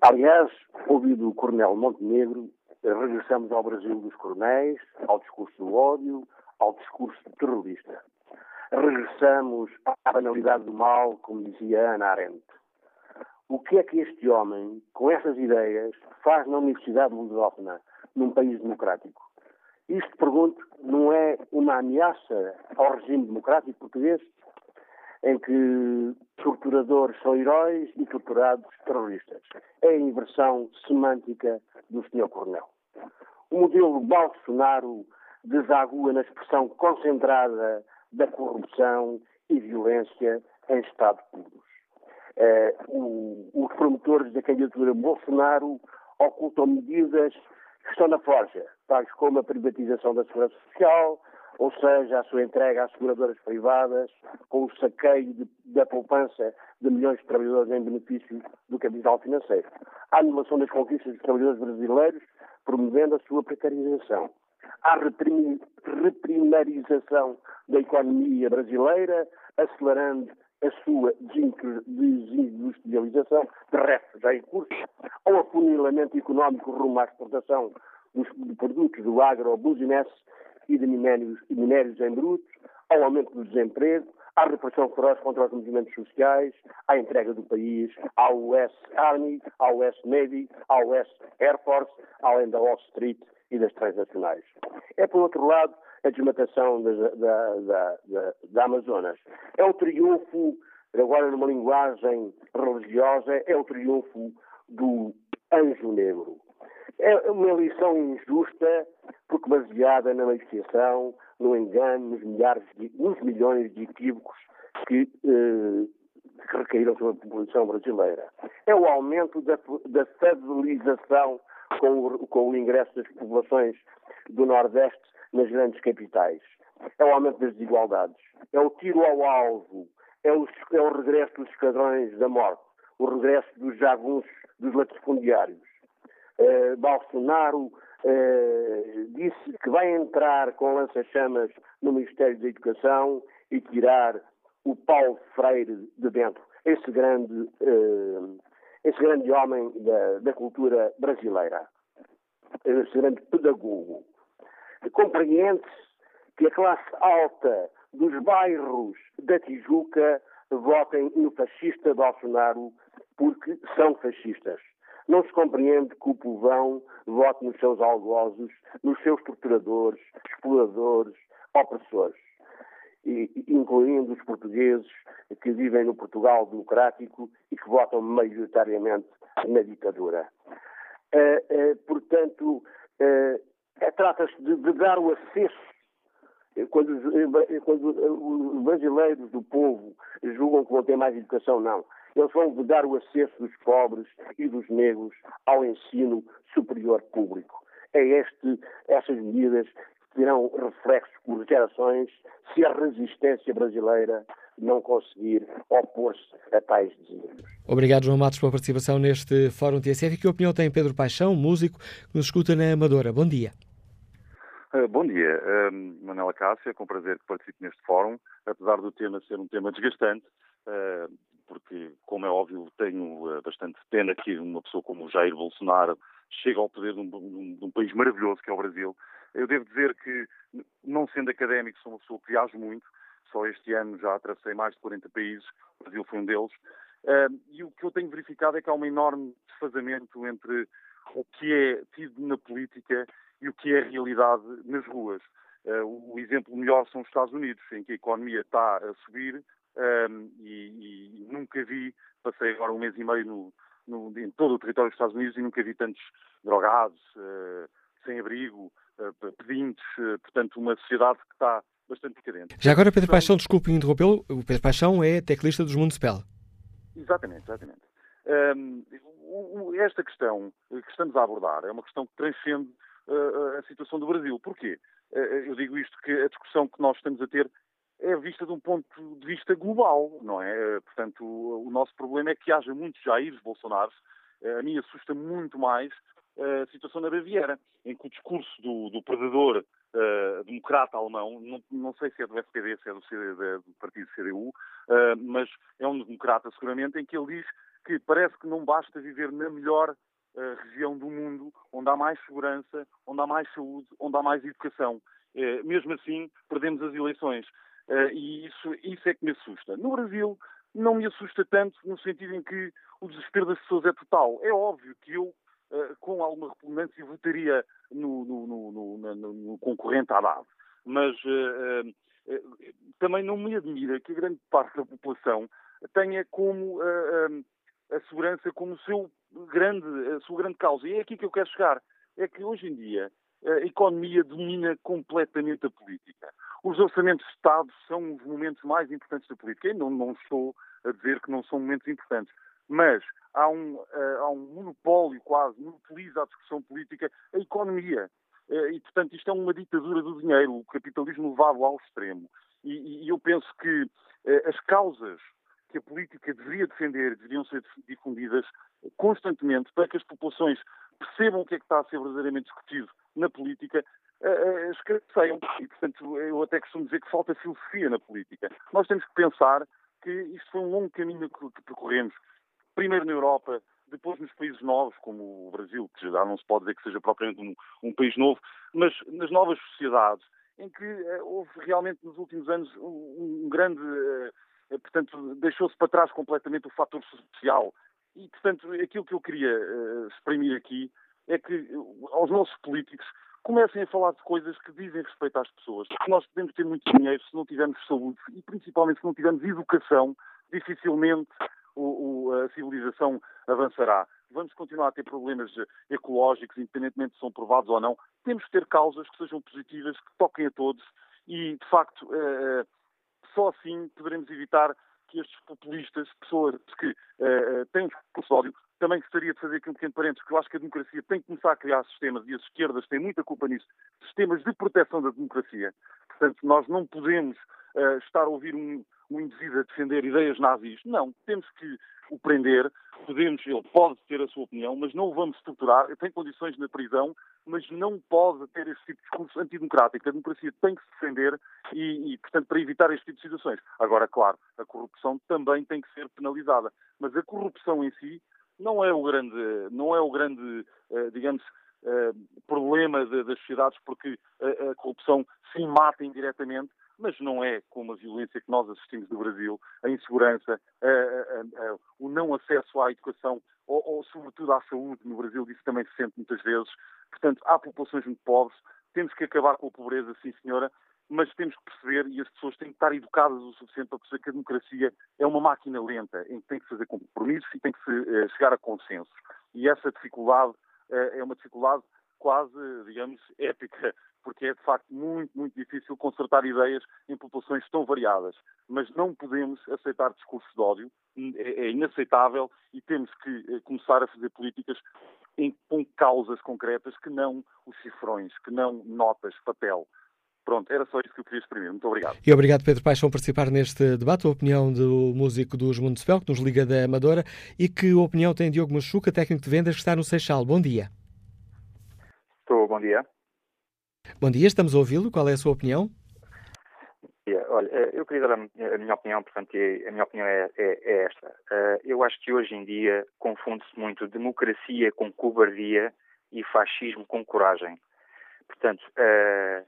Aliás, ouvi do Coronel Montenegro, regressamos ao Brasil dos coronéis, ao discurso do ódio, ao discurso terrorista. Regressamos à banalidade do mal, como dizia Ana Arendt. O que é que este homem, com essas ideias, faz na Universidade Lusófona, num país democrático? Isto, pergunto, não é uma ameaça ao regime democrático português, em que torturadores são heróis e torturados terroristas? É a inversão semântica do Sr. Coronel. O modelo Bolsonaro desagua na expressão concentrada da corrupção e violência em Estado puros. Eh, os promotores da candidatura Bolsonaro ocultam medidas que estão na forja, tais como a privatização da segurança social, ou seja, a sua entrega às seguradoras privadas, com o saqueio de, da poupança de milhões de trabalhadores em benefício do capital financeiro. A anulação das conquistas dos trabalhadores brasileiros, promovendo a sua precarização. A reprimarização da economia brasileira, acelerando a sua desindustrialização, de resto já em curso, ao afunilamento económico rumo à exportação dos produtos do agro-business e de minérios, minérios em brutos, ao aumento do desemprego, à repressão feroz contra os movimentos sociais, à entrega do país ao US Army, ao US Navy, ao US Air Force, além da Wall Street e das transnacionais. É, por outro lado, a desmatação da, da, da, da, Amazonas. É o triunfo, agora numa linguagem religiosa, é o triunfo do anjo negro. É uma eleição injusta, porque baseada na negociação, no engano, nos, milhares de, nos milhões de equívocos que, eh, que recaíram sobre a população brasileira. É o aumento da, da federalização com o, com o ingresso das populações do Nordeste nas grandes capitais. É o aumento das desigualdades. É o tiro ao alvo. É o, é o regresso dos esquadrões da morte. O regresso dos jagunços, dos latifundiários. Uh, Bolsonaro uh, disse que vai entrar com lança-chamas no Ministério da Educação e tirar o Paulo Freire de dentro. Esse grande, uh, esse grande homem da, da cultura brasileira. Esse grande pedagogo compreende-se que a classe alta dos bairros da Tijuca votem no fascista Bolsonaro porque são fascistas. Não se compreende que o povão vote nos seus algozes, nos seus torturadores, exploradores, opressores, e, incluindo os portugueses que vivem no Portugal democrático e que votam maioritariamente na ditadura. Uh, uh, portanto, uh, Trata-se de, de, dar o acesso. Quando, quando, os brasileiros do povo julgam que vão ter mais educação, não. Eles vão de dar o acesso dos pobres e dos negros ao ensino superior público. É este, essas medidas que terão reflexos por gerações se a resistência brasileira não conseguir opor-se a tais desígnios. Obrigado, João Matos, pela participação neste Fórum TSF. Que opinião tem Pedro Paixão, músico, que nos escuta na Amadora? Bom dia. Uh, bom dia, uh, Manela Cássia, é com prazer que participe neste fórum, apesar do tema ser um tema desgastante, uh, porque, como é óbvio, tenho uh, bastante pena que uma pessoa como Jair Bolsonaro chegue ao poder de um, de um, país maravilhoso que é o Brasil. Eu devo dizer que, não sendo académico, sou uma pessoa que viajo muito, só este ano já atravessei mais de 40 países, o Brasil foi um deles, e o que eu tenho verificado é que há um enorme desfazamento entre o que é tido na política e o que é realidade nas ruas. Uh, o exemplo melhor são os Estados Unidos, em que a economia está a subir um, e, e, nunca vi, passei agora um mês e meio no, no, em todo o território dos Estados Unidos e nunca vi tantos drogados, uh, sem abrigo, pedintes, portanto, uma sociedade que está bastante decadente. Já agora, Pedro Paixão, desculpe interrompê-lo, o Pedro Paixão é teclista dos Municipal. Exatamente, exatamente. Um, esta questão que estamos a abordar é uma questão que transcende uh, a situação do Brasil. Porquê? Uh, eu digo isto que a discussão que nós estamos a ter é vista de um ponto de vista global, não é? Portanto, o, nosso problema é que haja muitos Jair Bolsonaros. Uh, a mim assusta muito mais a situação na Baviera, em que o discurso do, do predador uh, democrata alemão, não, não, sei se é do SPD, se é do, CD, do partido CDU, uh, mas é um democrata seguramente, em que ele diz que parece que não basta viver na melhor uh, região do mundo, onde há mais segurança, onde há mais saúde, onde há mais educação. mesmo assim, perdemos as eleições. E isso, isso é que me assusta. No Brasil, não me assusta tanto no sentido em que o desespero das pessoas é total. É óbvio que eu eh, com alguma repugnância, votaria no, no, no, no concorrente Haddad. Mas uh, uh, também não me admira que a grande parte da população tenha como a segurança como seu grande, a sua grande causa. E é aqui que eu quero chegar. É que hoje em dia a economia domina completamente a política. Os orçamentos de Estado são os momentos mais importantes da política. E não, não estou a dizer que não são momentos importantes. Mas há um, uh, há um monopólio quase, monopoliza a discussão política, a economia. Uh, e, portanto, isto é uma ditadura do dinheiro, o capitalismo levado ao extremo. E, e eu penso que uh, as causas que a política deveria defender deveriam ser difundidas constantemente para que as populações percebam o que é que está a ser verdadeiramente discutido na política, uh, esclareceiam. E, portanto, eu até costumo dizer que falta filosofia na política. Nós temos que pensar que isto foi um longo caminho que percorremos primeiro na Europa, depois nos países novos, como o Brasil, que já não se pode dizer que seja propriamente um, um país novo, mas nas novas sociedades, em que uh, houve realmente nos últimos anos um, um grande. Uh, portanto, deixou-se para trás completamente o fator social. E, portanto, aquilo que eu queria uh, exprimir aqui é que aos nossos políticos comecem a falar de coisas que dizem respeito às pessoas. Porque nós podemos ter muito dinheiro se não tivermos saúde e, principalmente, se não tivermos educação, dificilmente o, o, a civilização avançará. Vamos continuar a ter problemas ecológicos, independentemente se são provados ou não. Temos que ter causas que sejam positivas, que toquem a todos e, de facto, eh, só assim poderemos evitar que estes populistas, pessoas que eh, têm um discurso ódio, também gostaria de fazer aqui um pequeno parênteses, que eu acho que a democracia tem que começar a criar sistemas, e as esquerdas têm muita culpa nisso, sistemas de proteção da democracia. Portanto, nós não podemos uh, estar a ouvir um, um indivíduo a defender ideias nazis. Não, temos que o prender, podemos, ele pode ter a sua opinião, mas não o vamos estruturar, tem condições na prisão, mas não pode ter este tipo de discurso antidemocrático. A democracia tem que se defender e, e, portanto, para evitar este tipo de situações. Agora, claro, a corrupção também tem que ser penalizada, mas a corrupção em si não é o grande, não é o grande, eh, digamos, eh, problema das sociedades, porque a corrupção se mata indiretamente, mas não é como a violência que nós assistimos no Brasil, a insegurança, a, a, a, o não acesso à educação ou, ou, sobretudo, à saúde. No Brasil isso também se sente muitas vezes. Portanto, há populações muito pobres, temos que acabar com a pobreza, sim senhora, mas temos que perceber, e as pessoas têm que estar educadas o suficiente para perceber que a democracia é uma máquina lenta, em que tem que fazer compromissos e tem que se, uh, chegar a consensos. E essa dificuldade uh, é uma dificuldade quase, digamos, épica porque é de facto muito, muito difícil consertar ideias em populações tão variadas. Mas não podemos aceitar discursos de ódio, é, é inaceitável e temos que eh, começar a fazer políticas em, com causas concretas que não os cifrões, que não notas, papel. Pronto, era só isso que eu queria exprimir. Muito obrigado. E obrigado, Pedro Paixão, por participar neste debate. A opinião do músico dos Mundespel, que nos liga da Amadora, e que opinião tem Diogo Machuca, técnico de vendas, que está no Seixal. Bom dia. Estou, bom dia. Bom dia, estamos a ouvi-lo. Qual é a sua opinião? Olha, eh, eu queria dar a minha opinião, portanto, a minha opinião é, é, é esta. Eh, eu acho que hoje em dia confunde-se muito democracia com cobardia e fascismo com coragem. Portanto, eh,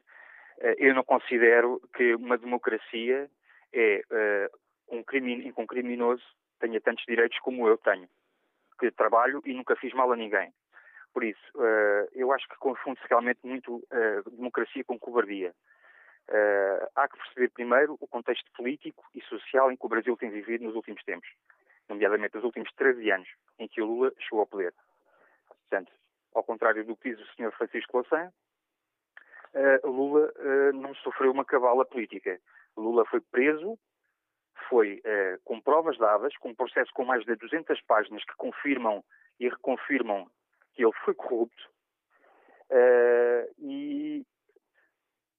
eu não considero que uma democracia é um, crimin um criminoso tenha tantos direitos como eu tenho, que trabalho e nunca fiz mal a ninguém. Por isso, uh, eu acho que confunde-se realmente muito democracia com cobardia. Há que perceber primeiro o contexto político e social em que o Brasil tem vivido nos últimos tempos, nomeadamente nos últimos 13 anos em que o Lula chegou ao poder. Portanto, ao contrário do que diz o Sr. Francisco uh, Lula uh, não sofreu uma cabala política. Lula foi preso, foi uh, com provas dadas, com um processo com mais de 200 páginas que confirmam e reconfirmam que ele foi corrupto, e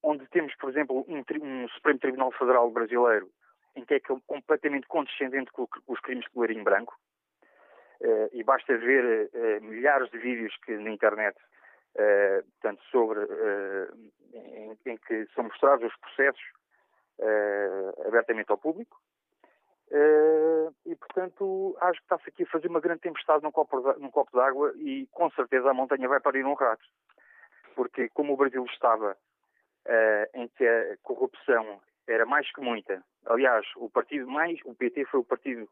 onde temos, por exemplo, um, um, Supremo Tribunal Federal brasileiro em que é completamente condescendente com os crimes de colarinho branco, e basta ver milhares de vídeos que na internet, uh, portanto, sobre, em, em, que são mostrados os processos abertamente ao público. e, portanto, acho que está-se aqui a fazer uma grande tempestade num copo, num copo d'água e, com certeza, a montanha vai parir um rato. Porque, como o Brasil estava em que a corrupção era mais que muita, aliás, o partido mais, o PT foi o partido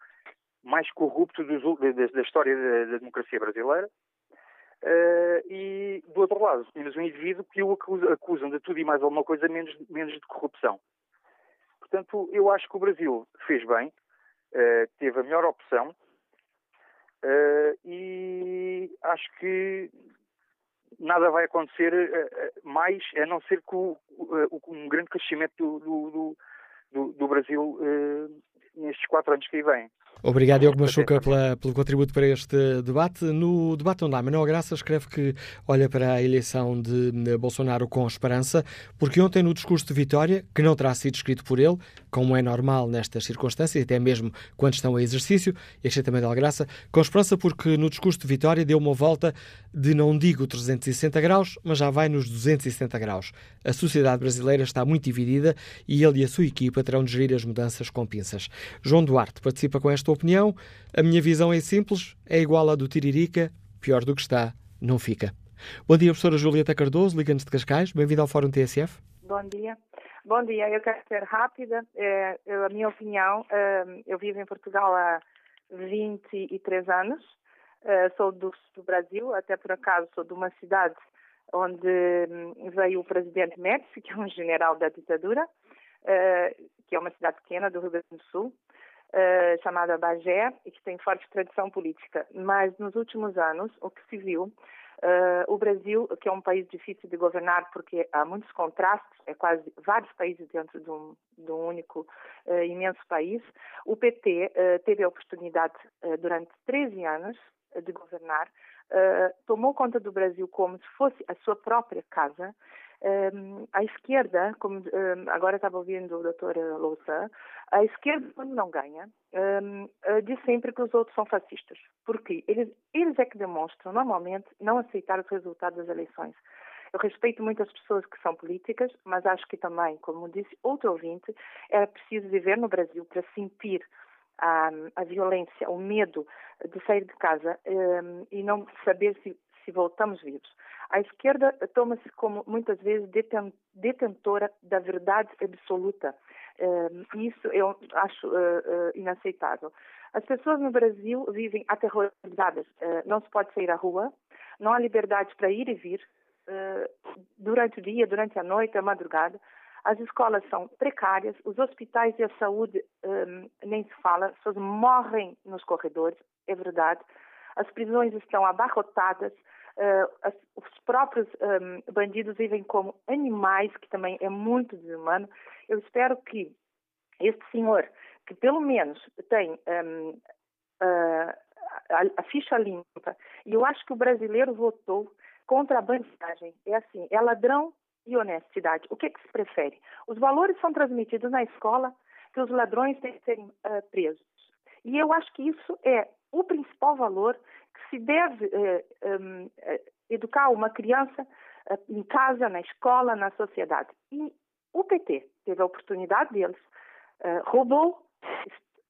mais corrupto dos, da, da, história da, da, democracia brasileira. Uh, e, do outro lado, temos um indivíduo que o acusam, de tudo e mais alguma coisa menos, menos de corrupção. Portanto, eu acho que o Brasil fez bem, uh, teve a melhor opção uh, e acho que nada vai acontecer mais a não ser com um grande crescimento do, do, do, do Brasil nestes quatro anos que aí vêm. Obrigado, Diogo Machuca, pela, pelo contributo para este debate. No debate online, Manuel Graça escreve que olha para a eleição de Bolsonaro com esperança, porque ontem no discurso de vitória, que não terá sido escrito por ele, como é normal nestas circunstâncias, até mesmo quando estão a exercício, e achei também de Graça, com esperança porque no discurso de vitória deu uma volta de não digo 360 graus, mas já vai nos 270 graus. A sociedade brasileira está muito dividida e ele e a sua equipa terão de gerir as mudanças com pinças. João Duarte participa com esta opinião. A minha visão é simples, é igual à do Tiririca, pior do que está, não fica. Bom dia, professora Julieta Cardoso, Liga-nos de Cascais. Bem-vinda ao Fórum TSF. Bom dia. Bom dia, eu quero ser rápida. É, a minha opinião, é, eu vivo em Portugal há 23 anos, é, sou do, do Brasil, até por acaso sou de uma cidade onde hum, veio o presidente Médici, que é um general da ditadura, é, que é uma cidade pequena do Rio Grande do Sul, uh, chamada Bagé, e que tem forte tradição política. Mas nos últimos anos, o que se viu, uh, o Brasil, que é um país difícil de governar porque há muitos contrastes, é quase vários países dentro de um, de um único uh, imenso país, o PT teve a oportunidade durante 13 anos de governar, tomou conta do Brasil como se fosse a sua própria casa, um, a esquerda, como um, agora estava ouvindo o doutor Louça, a esquerda, quando não ganha, um, diz sempre que os outros são fascistas. Porque eles, eles é que demonstram, normalmente, não aceitar os resultados das eleições. Eu respeito muitas pessoas que são políticas, mas acho que também, como disse outro ouvinte, era preciso viver no Brasil para sentir a, a violência, o medo de sair de casa um, e não saber se, se voltamos vivos. A esquerda toma-se como, muitas vezes, detentora da verdade absoluta. Uh, isso eu acho uh, uh, inaceitável. As pessoas no Brasil vivem aterrorizadas. não se pode sair à rua, não há liberdade para ir e vir durante o dia, durante a noite, a madrugada. As escolas são precárias, os hospitais e a saúde um, nem se fala, as pessoas morrem nos corredores, é verdade. As prisões estão abarrotadas, Uh, as, os próprios um, bandidos vivem como animais, que também é muito desumano. Eu espero que este senhor, que pelo menos tem um, uh, a, a, ficha limpa, e eu acho que o brasileiro votou contra a bandidagem. É assim, é ladrão e honestidade. O que, é que se prefere? Os valores são transmitidos na escola que os ladrões têm que serem uh, presos. E eu acho que isso é o principal valor que se deve eh, um, eh, educar uma criança eh, em casa, na escola, na sociedade. E o PT teve a oportunidade deles, roubou,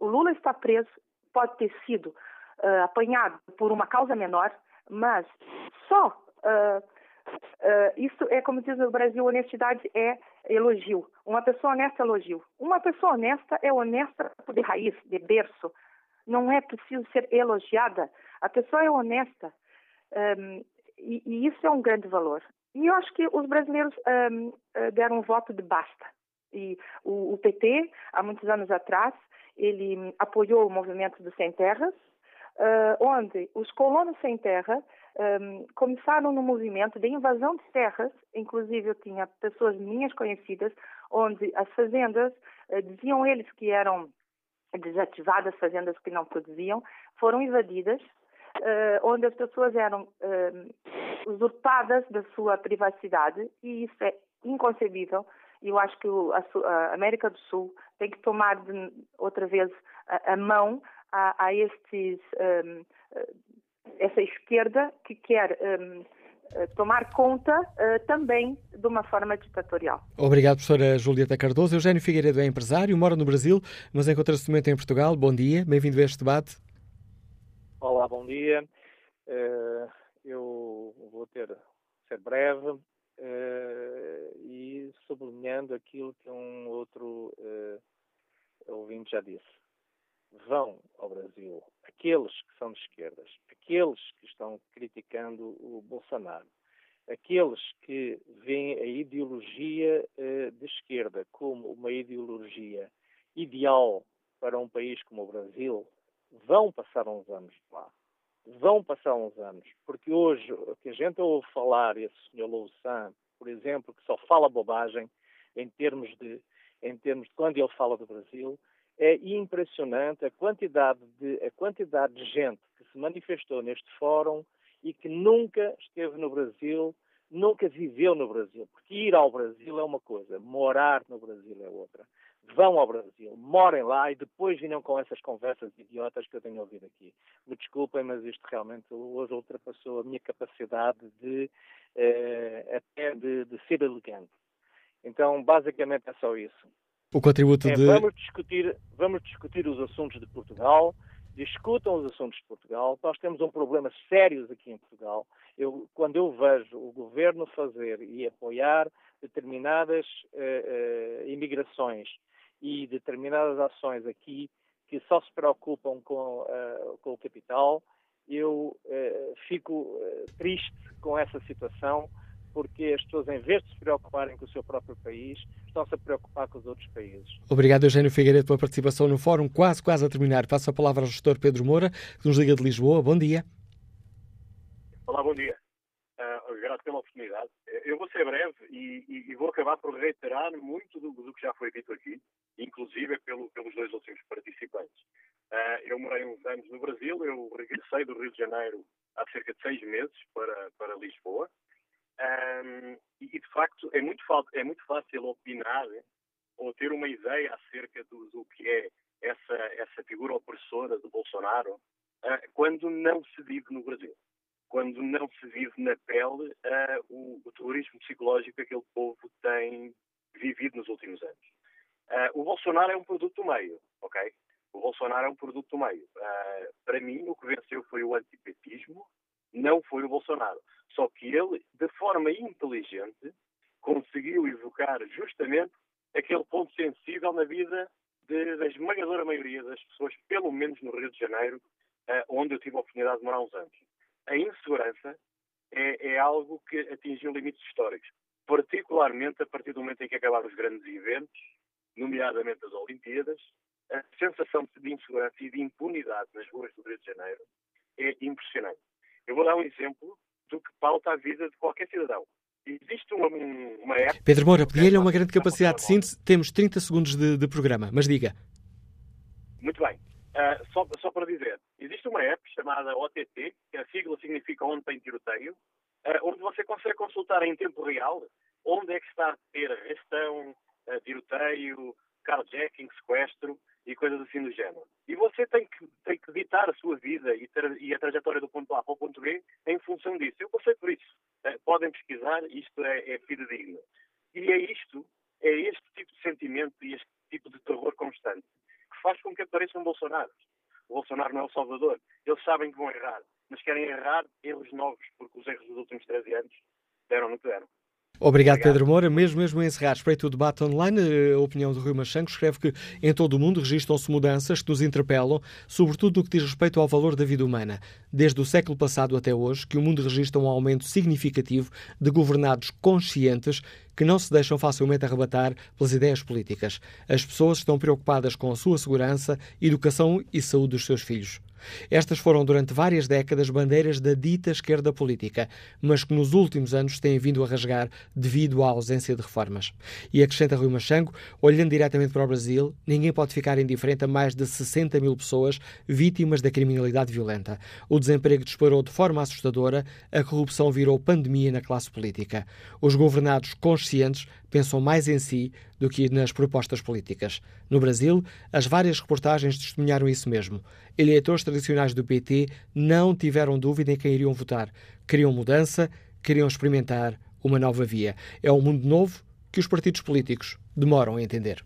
o Lula está preso, pode ter sido apanhado por uma causa menor, mas só isso é como diz o Brasil, honestidade é elogio. Uma pessoa honesta é elogio. Uma pessoa honesta é honesta de raiz, de berço. Não é preciso ser elogiada. A pessoa é honesta. Um, e, e, isso é um grande valor. E eu acho que os brasileiros um, eh, deram um voto de basta. E o, o, PT, há muitos anos atrás, ele apoiou o movimento dos sem terras, uh, onde os colonos sem terra um, começaram no movimento de invasão de terras, inclusive eu tinha pessoas minhas conhecidas, onde as fazendas, uh, diziam eles que eram desativadas, fazendas que não produziam, foram invadidas, uh, onde as pessoas eram uh, usurpadas da sua privacidade, e isso é inconcebível. Eu acho que a, América do Sul tem que tomar de, outra vez a, a mão a, a estes um, essa esquerda que quer um, eh, tomar conta uh, também de uma forma ditatorial. Obrigado, professora Julieta Cardoso. Eugênio Figueiredo é empresário, mora no Brasil, mas encontra-se momento em Portugal. Bom dia, bem-vindo a este debate. Olá, bom dia. Uh, eu vou ter ser breve uh, e sublinhando aquilo que um outro ouvinte já disse vão ao Brasil, aqueles que são de esquerdas, aqueles que estão criticando o Bolsonaro, aqueles que veem a ideologia uh, de esquerda como uma ideologia ideal para um país como o Brasil, vão passar uns anos lá. Vão passar uns anos. Porque hoje, o que a gente ouve falar, esse senhor Louçã, por exemplo, que só fala bobagem em termos de, em termos de quando ele fala do Brasil, é impressionante a quantidade de, a quantidade de gente que se manifestou neste fórum e que nunca esteve no Brasil, nunca viveu no Brasil. Porque ir ao Brasil é uma coisa, morar no Brasil é outra. Vão ao Brasil, morem lá e depois vinham com essas conversas idiotas que eu tenho ouvido aqui. Me desculpem, mas isto realmente hoje ultrapassou a minha capacidade de eh, até de, de ser elegante. Então, basicamente é só isso. O contributo é, de. Vamos discutir, vamos discutir os assuntos de Portugal, discutam os assuntos de Portugal. Nós temos um problema sério aqui em Portugal. Eu, quando eu vejo o governo fazer e apoiar determinadas uh, uh, imigrações e determinadas ações aqui que só se preocupam com, uh, com o capital, eu fico triste com essa situação porque as pessoas, em vez de se preocuparem com o seu próprio país, estão-se a preocupar com os outros países. Obrigado, Eugênio Figueiredo, pela participação no fórum. Quase, quase a terminar. Passo a palavra ao gestor Pedro Moura, que nos liga de Lisboa. Bom dia. Olá, bom dia. Uh, obrigado pela oportunidade. Eu vou ser breve e, e, e vou acabar por reiterar muito do, do, que já foi dito aqui, inclusive pelo, pelos dois últimos participantes. Uh, eu morei uns anos no Brasil, eu regressei do Rio de Janeiro há cerca de seis meses para, para Lisboa. Um, e, de facto, é muito, é muito fácil opinar ou ter uma ideia acerca do, do que é essa, essa figura opressora de Bolsonaro uh, quando não se vive no Brasil. Quando não se vive na pele uh, o, o terrorismo psicológico que aquele povo tem vivido nos últimos anos. Uh, o Bolsonaro é um produto do meio, ok? O Bolsonaro é um produto do meio. para mim, o que venceu foi o antipetismo, não foi o Bolsonaro. Só que ele, de forma inteligente, conseguiu evocar justamente aquele ponto sensível na vida da esmagadora maioria das pessoas, pelo menos no Rio de Janeiro, uh, onde eu tive a oportunidade de morar uns anos. A insegurança é, é, algo que atingiu limites históricos, particularmente a partir do momento em que acabaram os grandes eventos, nomeadamente as Olimpíadas, a sensação de insegurança e de impunidade nas ruas do Rio de Janeiro é impressionante. Eu vou dar um exemplo do que pauta a vida de qualquer cidadão. Existe uma, uma app... Pedro Moura, pedi-lhe uma grande capacidade de síntese. Temos 30 segundos de, de, programa, mas diga. Muito bem. Uh, só, só para dizer, existe uma app chamada OTT, que a sigla significa Onde Tem Tiroteio, uh, onde você consegue consultar em tempo real onde é que está a ter arrestão, uh, tiroteio, carjacking, sequestro, e coisas assim do género. E você tem que, tem que ditar a sua vida e, ter, e, a trajetória do ponto A para o ponto B em função disso. Eu passei por isso. Uh, podem pesquisar, isto é, é fidedigno. E é isto, é este tipo de sentimento e este tipo de terror constante que faz com que apareçam Bolsonaro. O Bolsonaro não é o Salvador. Eles sabem que vão errar, mas querem errar erros novos, porque os erros dos últimos 13 anos deram no que deram. Obrigado, Pedro Moura. Mesmo, mesmo a encerrar, respeito o debate online, a opinião do Rui Machanco escreve que em todo o mundo registram-se mudanças que nos interpelam, sobretudo no que diz respeito ao valor da vida humana. Desde o século passado até hoje, que o mundo registra um aumento significativo de governados conscientes que não se deixam facilmente arrebatar pelas ideias políticas. As pessoas estão preocupadas com a sua segurança, educação e saúde dos seus filhos. Estas foram durante várias décadas bandeiras da dita esquerda política, mas que nos últimos anos têm vindo a rasgar devido à ausência de reformas. E acrescenta Rui Machango, olhando diretamente para o Brasil, ninguém pode ficar indiferente a mais de 60 mil pessoas vítimas da criminalidade violenta. O desemprego disparou de forma assustadora, a corrupção virou pandemia na classe política. Os governados conscientes pensam mais em si do que nas propostas políticas. No Brasil, as várias reportagens testemunharam isso mesmo. Eleitores tradicionais do PT não tiveram dúvida em quem iriam votar. Queriam mudança, queriam experimentar uma nova via. É um mundo novo que os partidos políticos demoram a entender.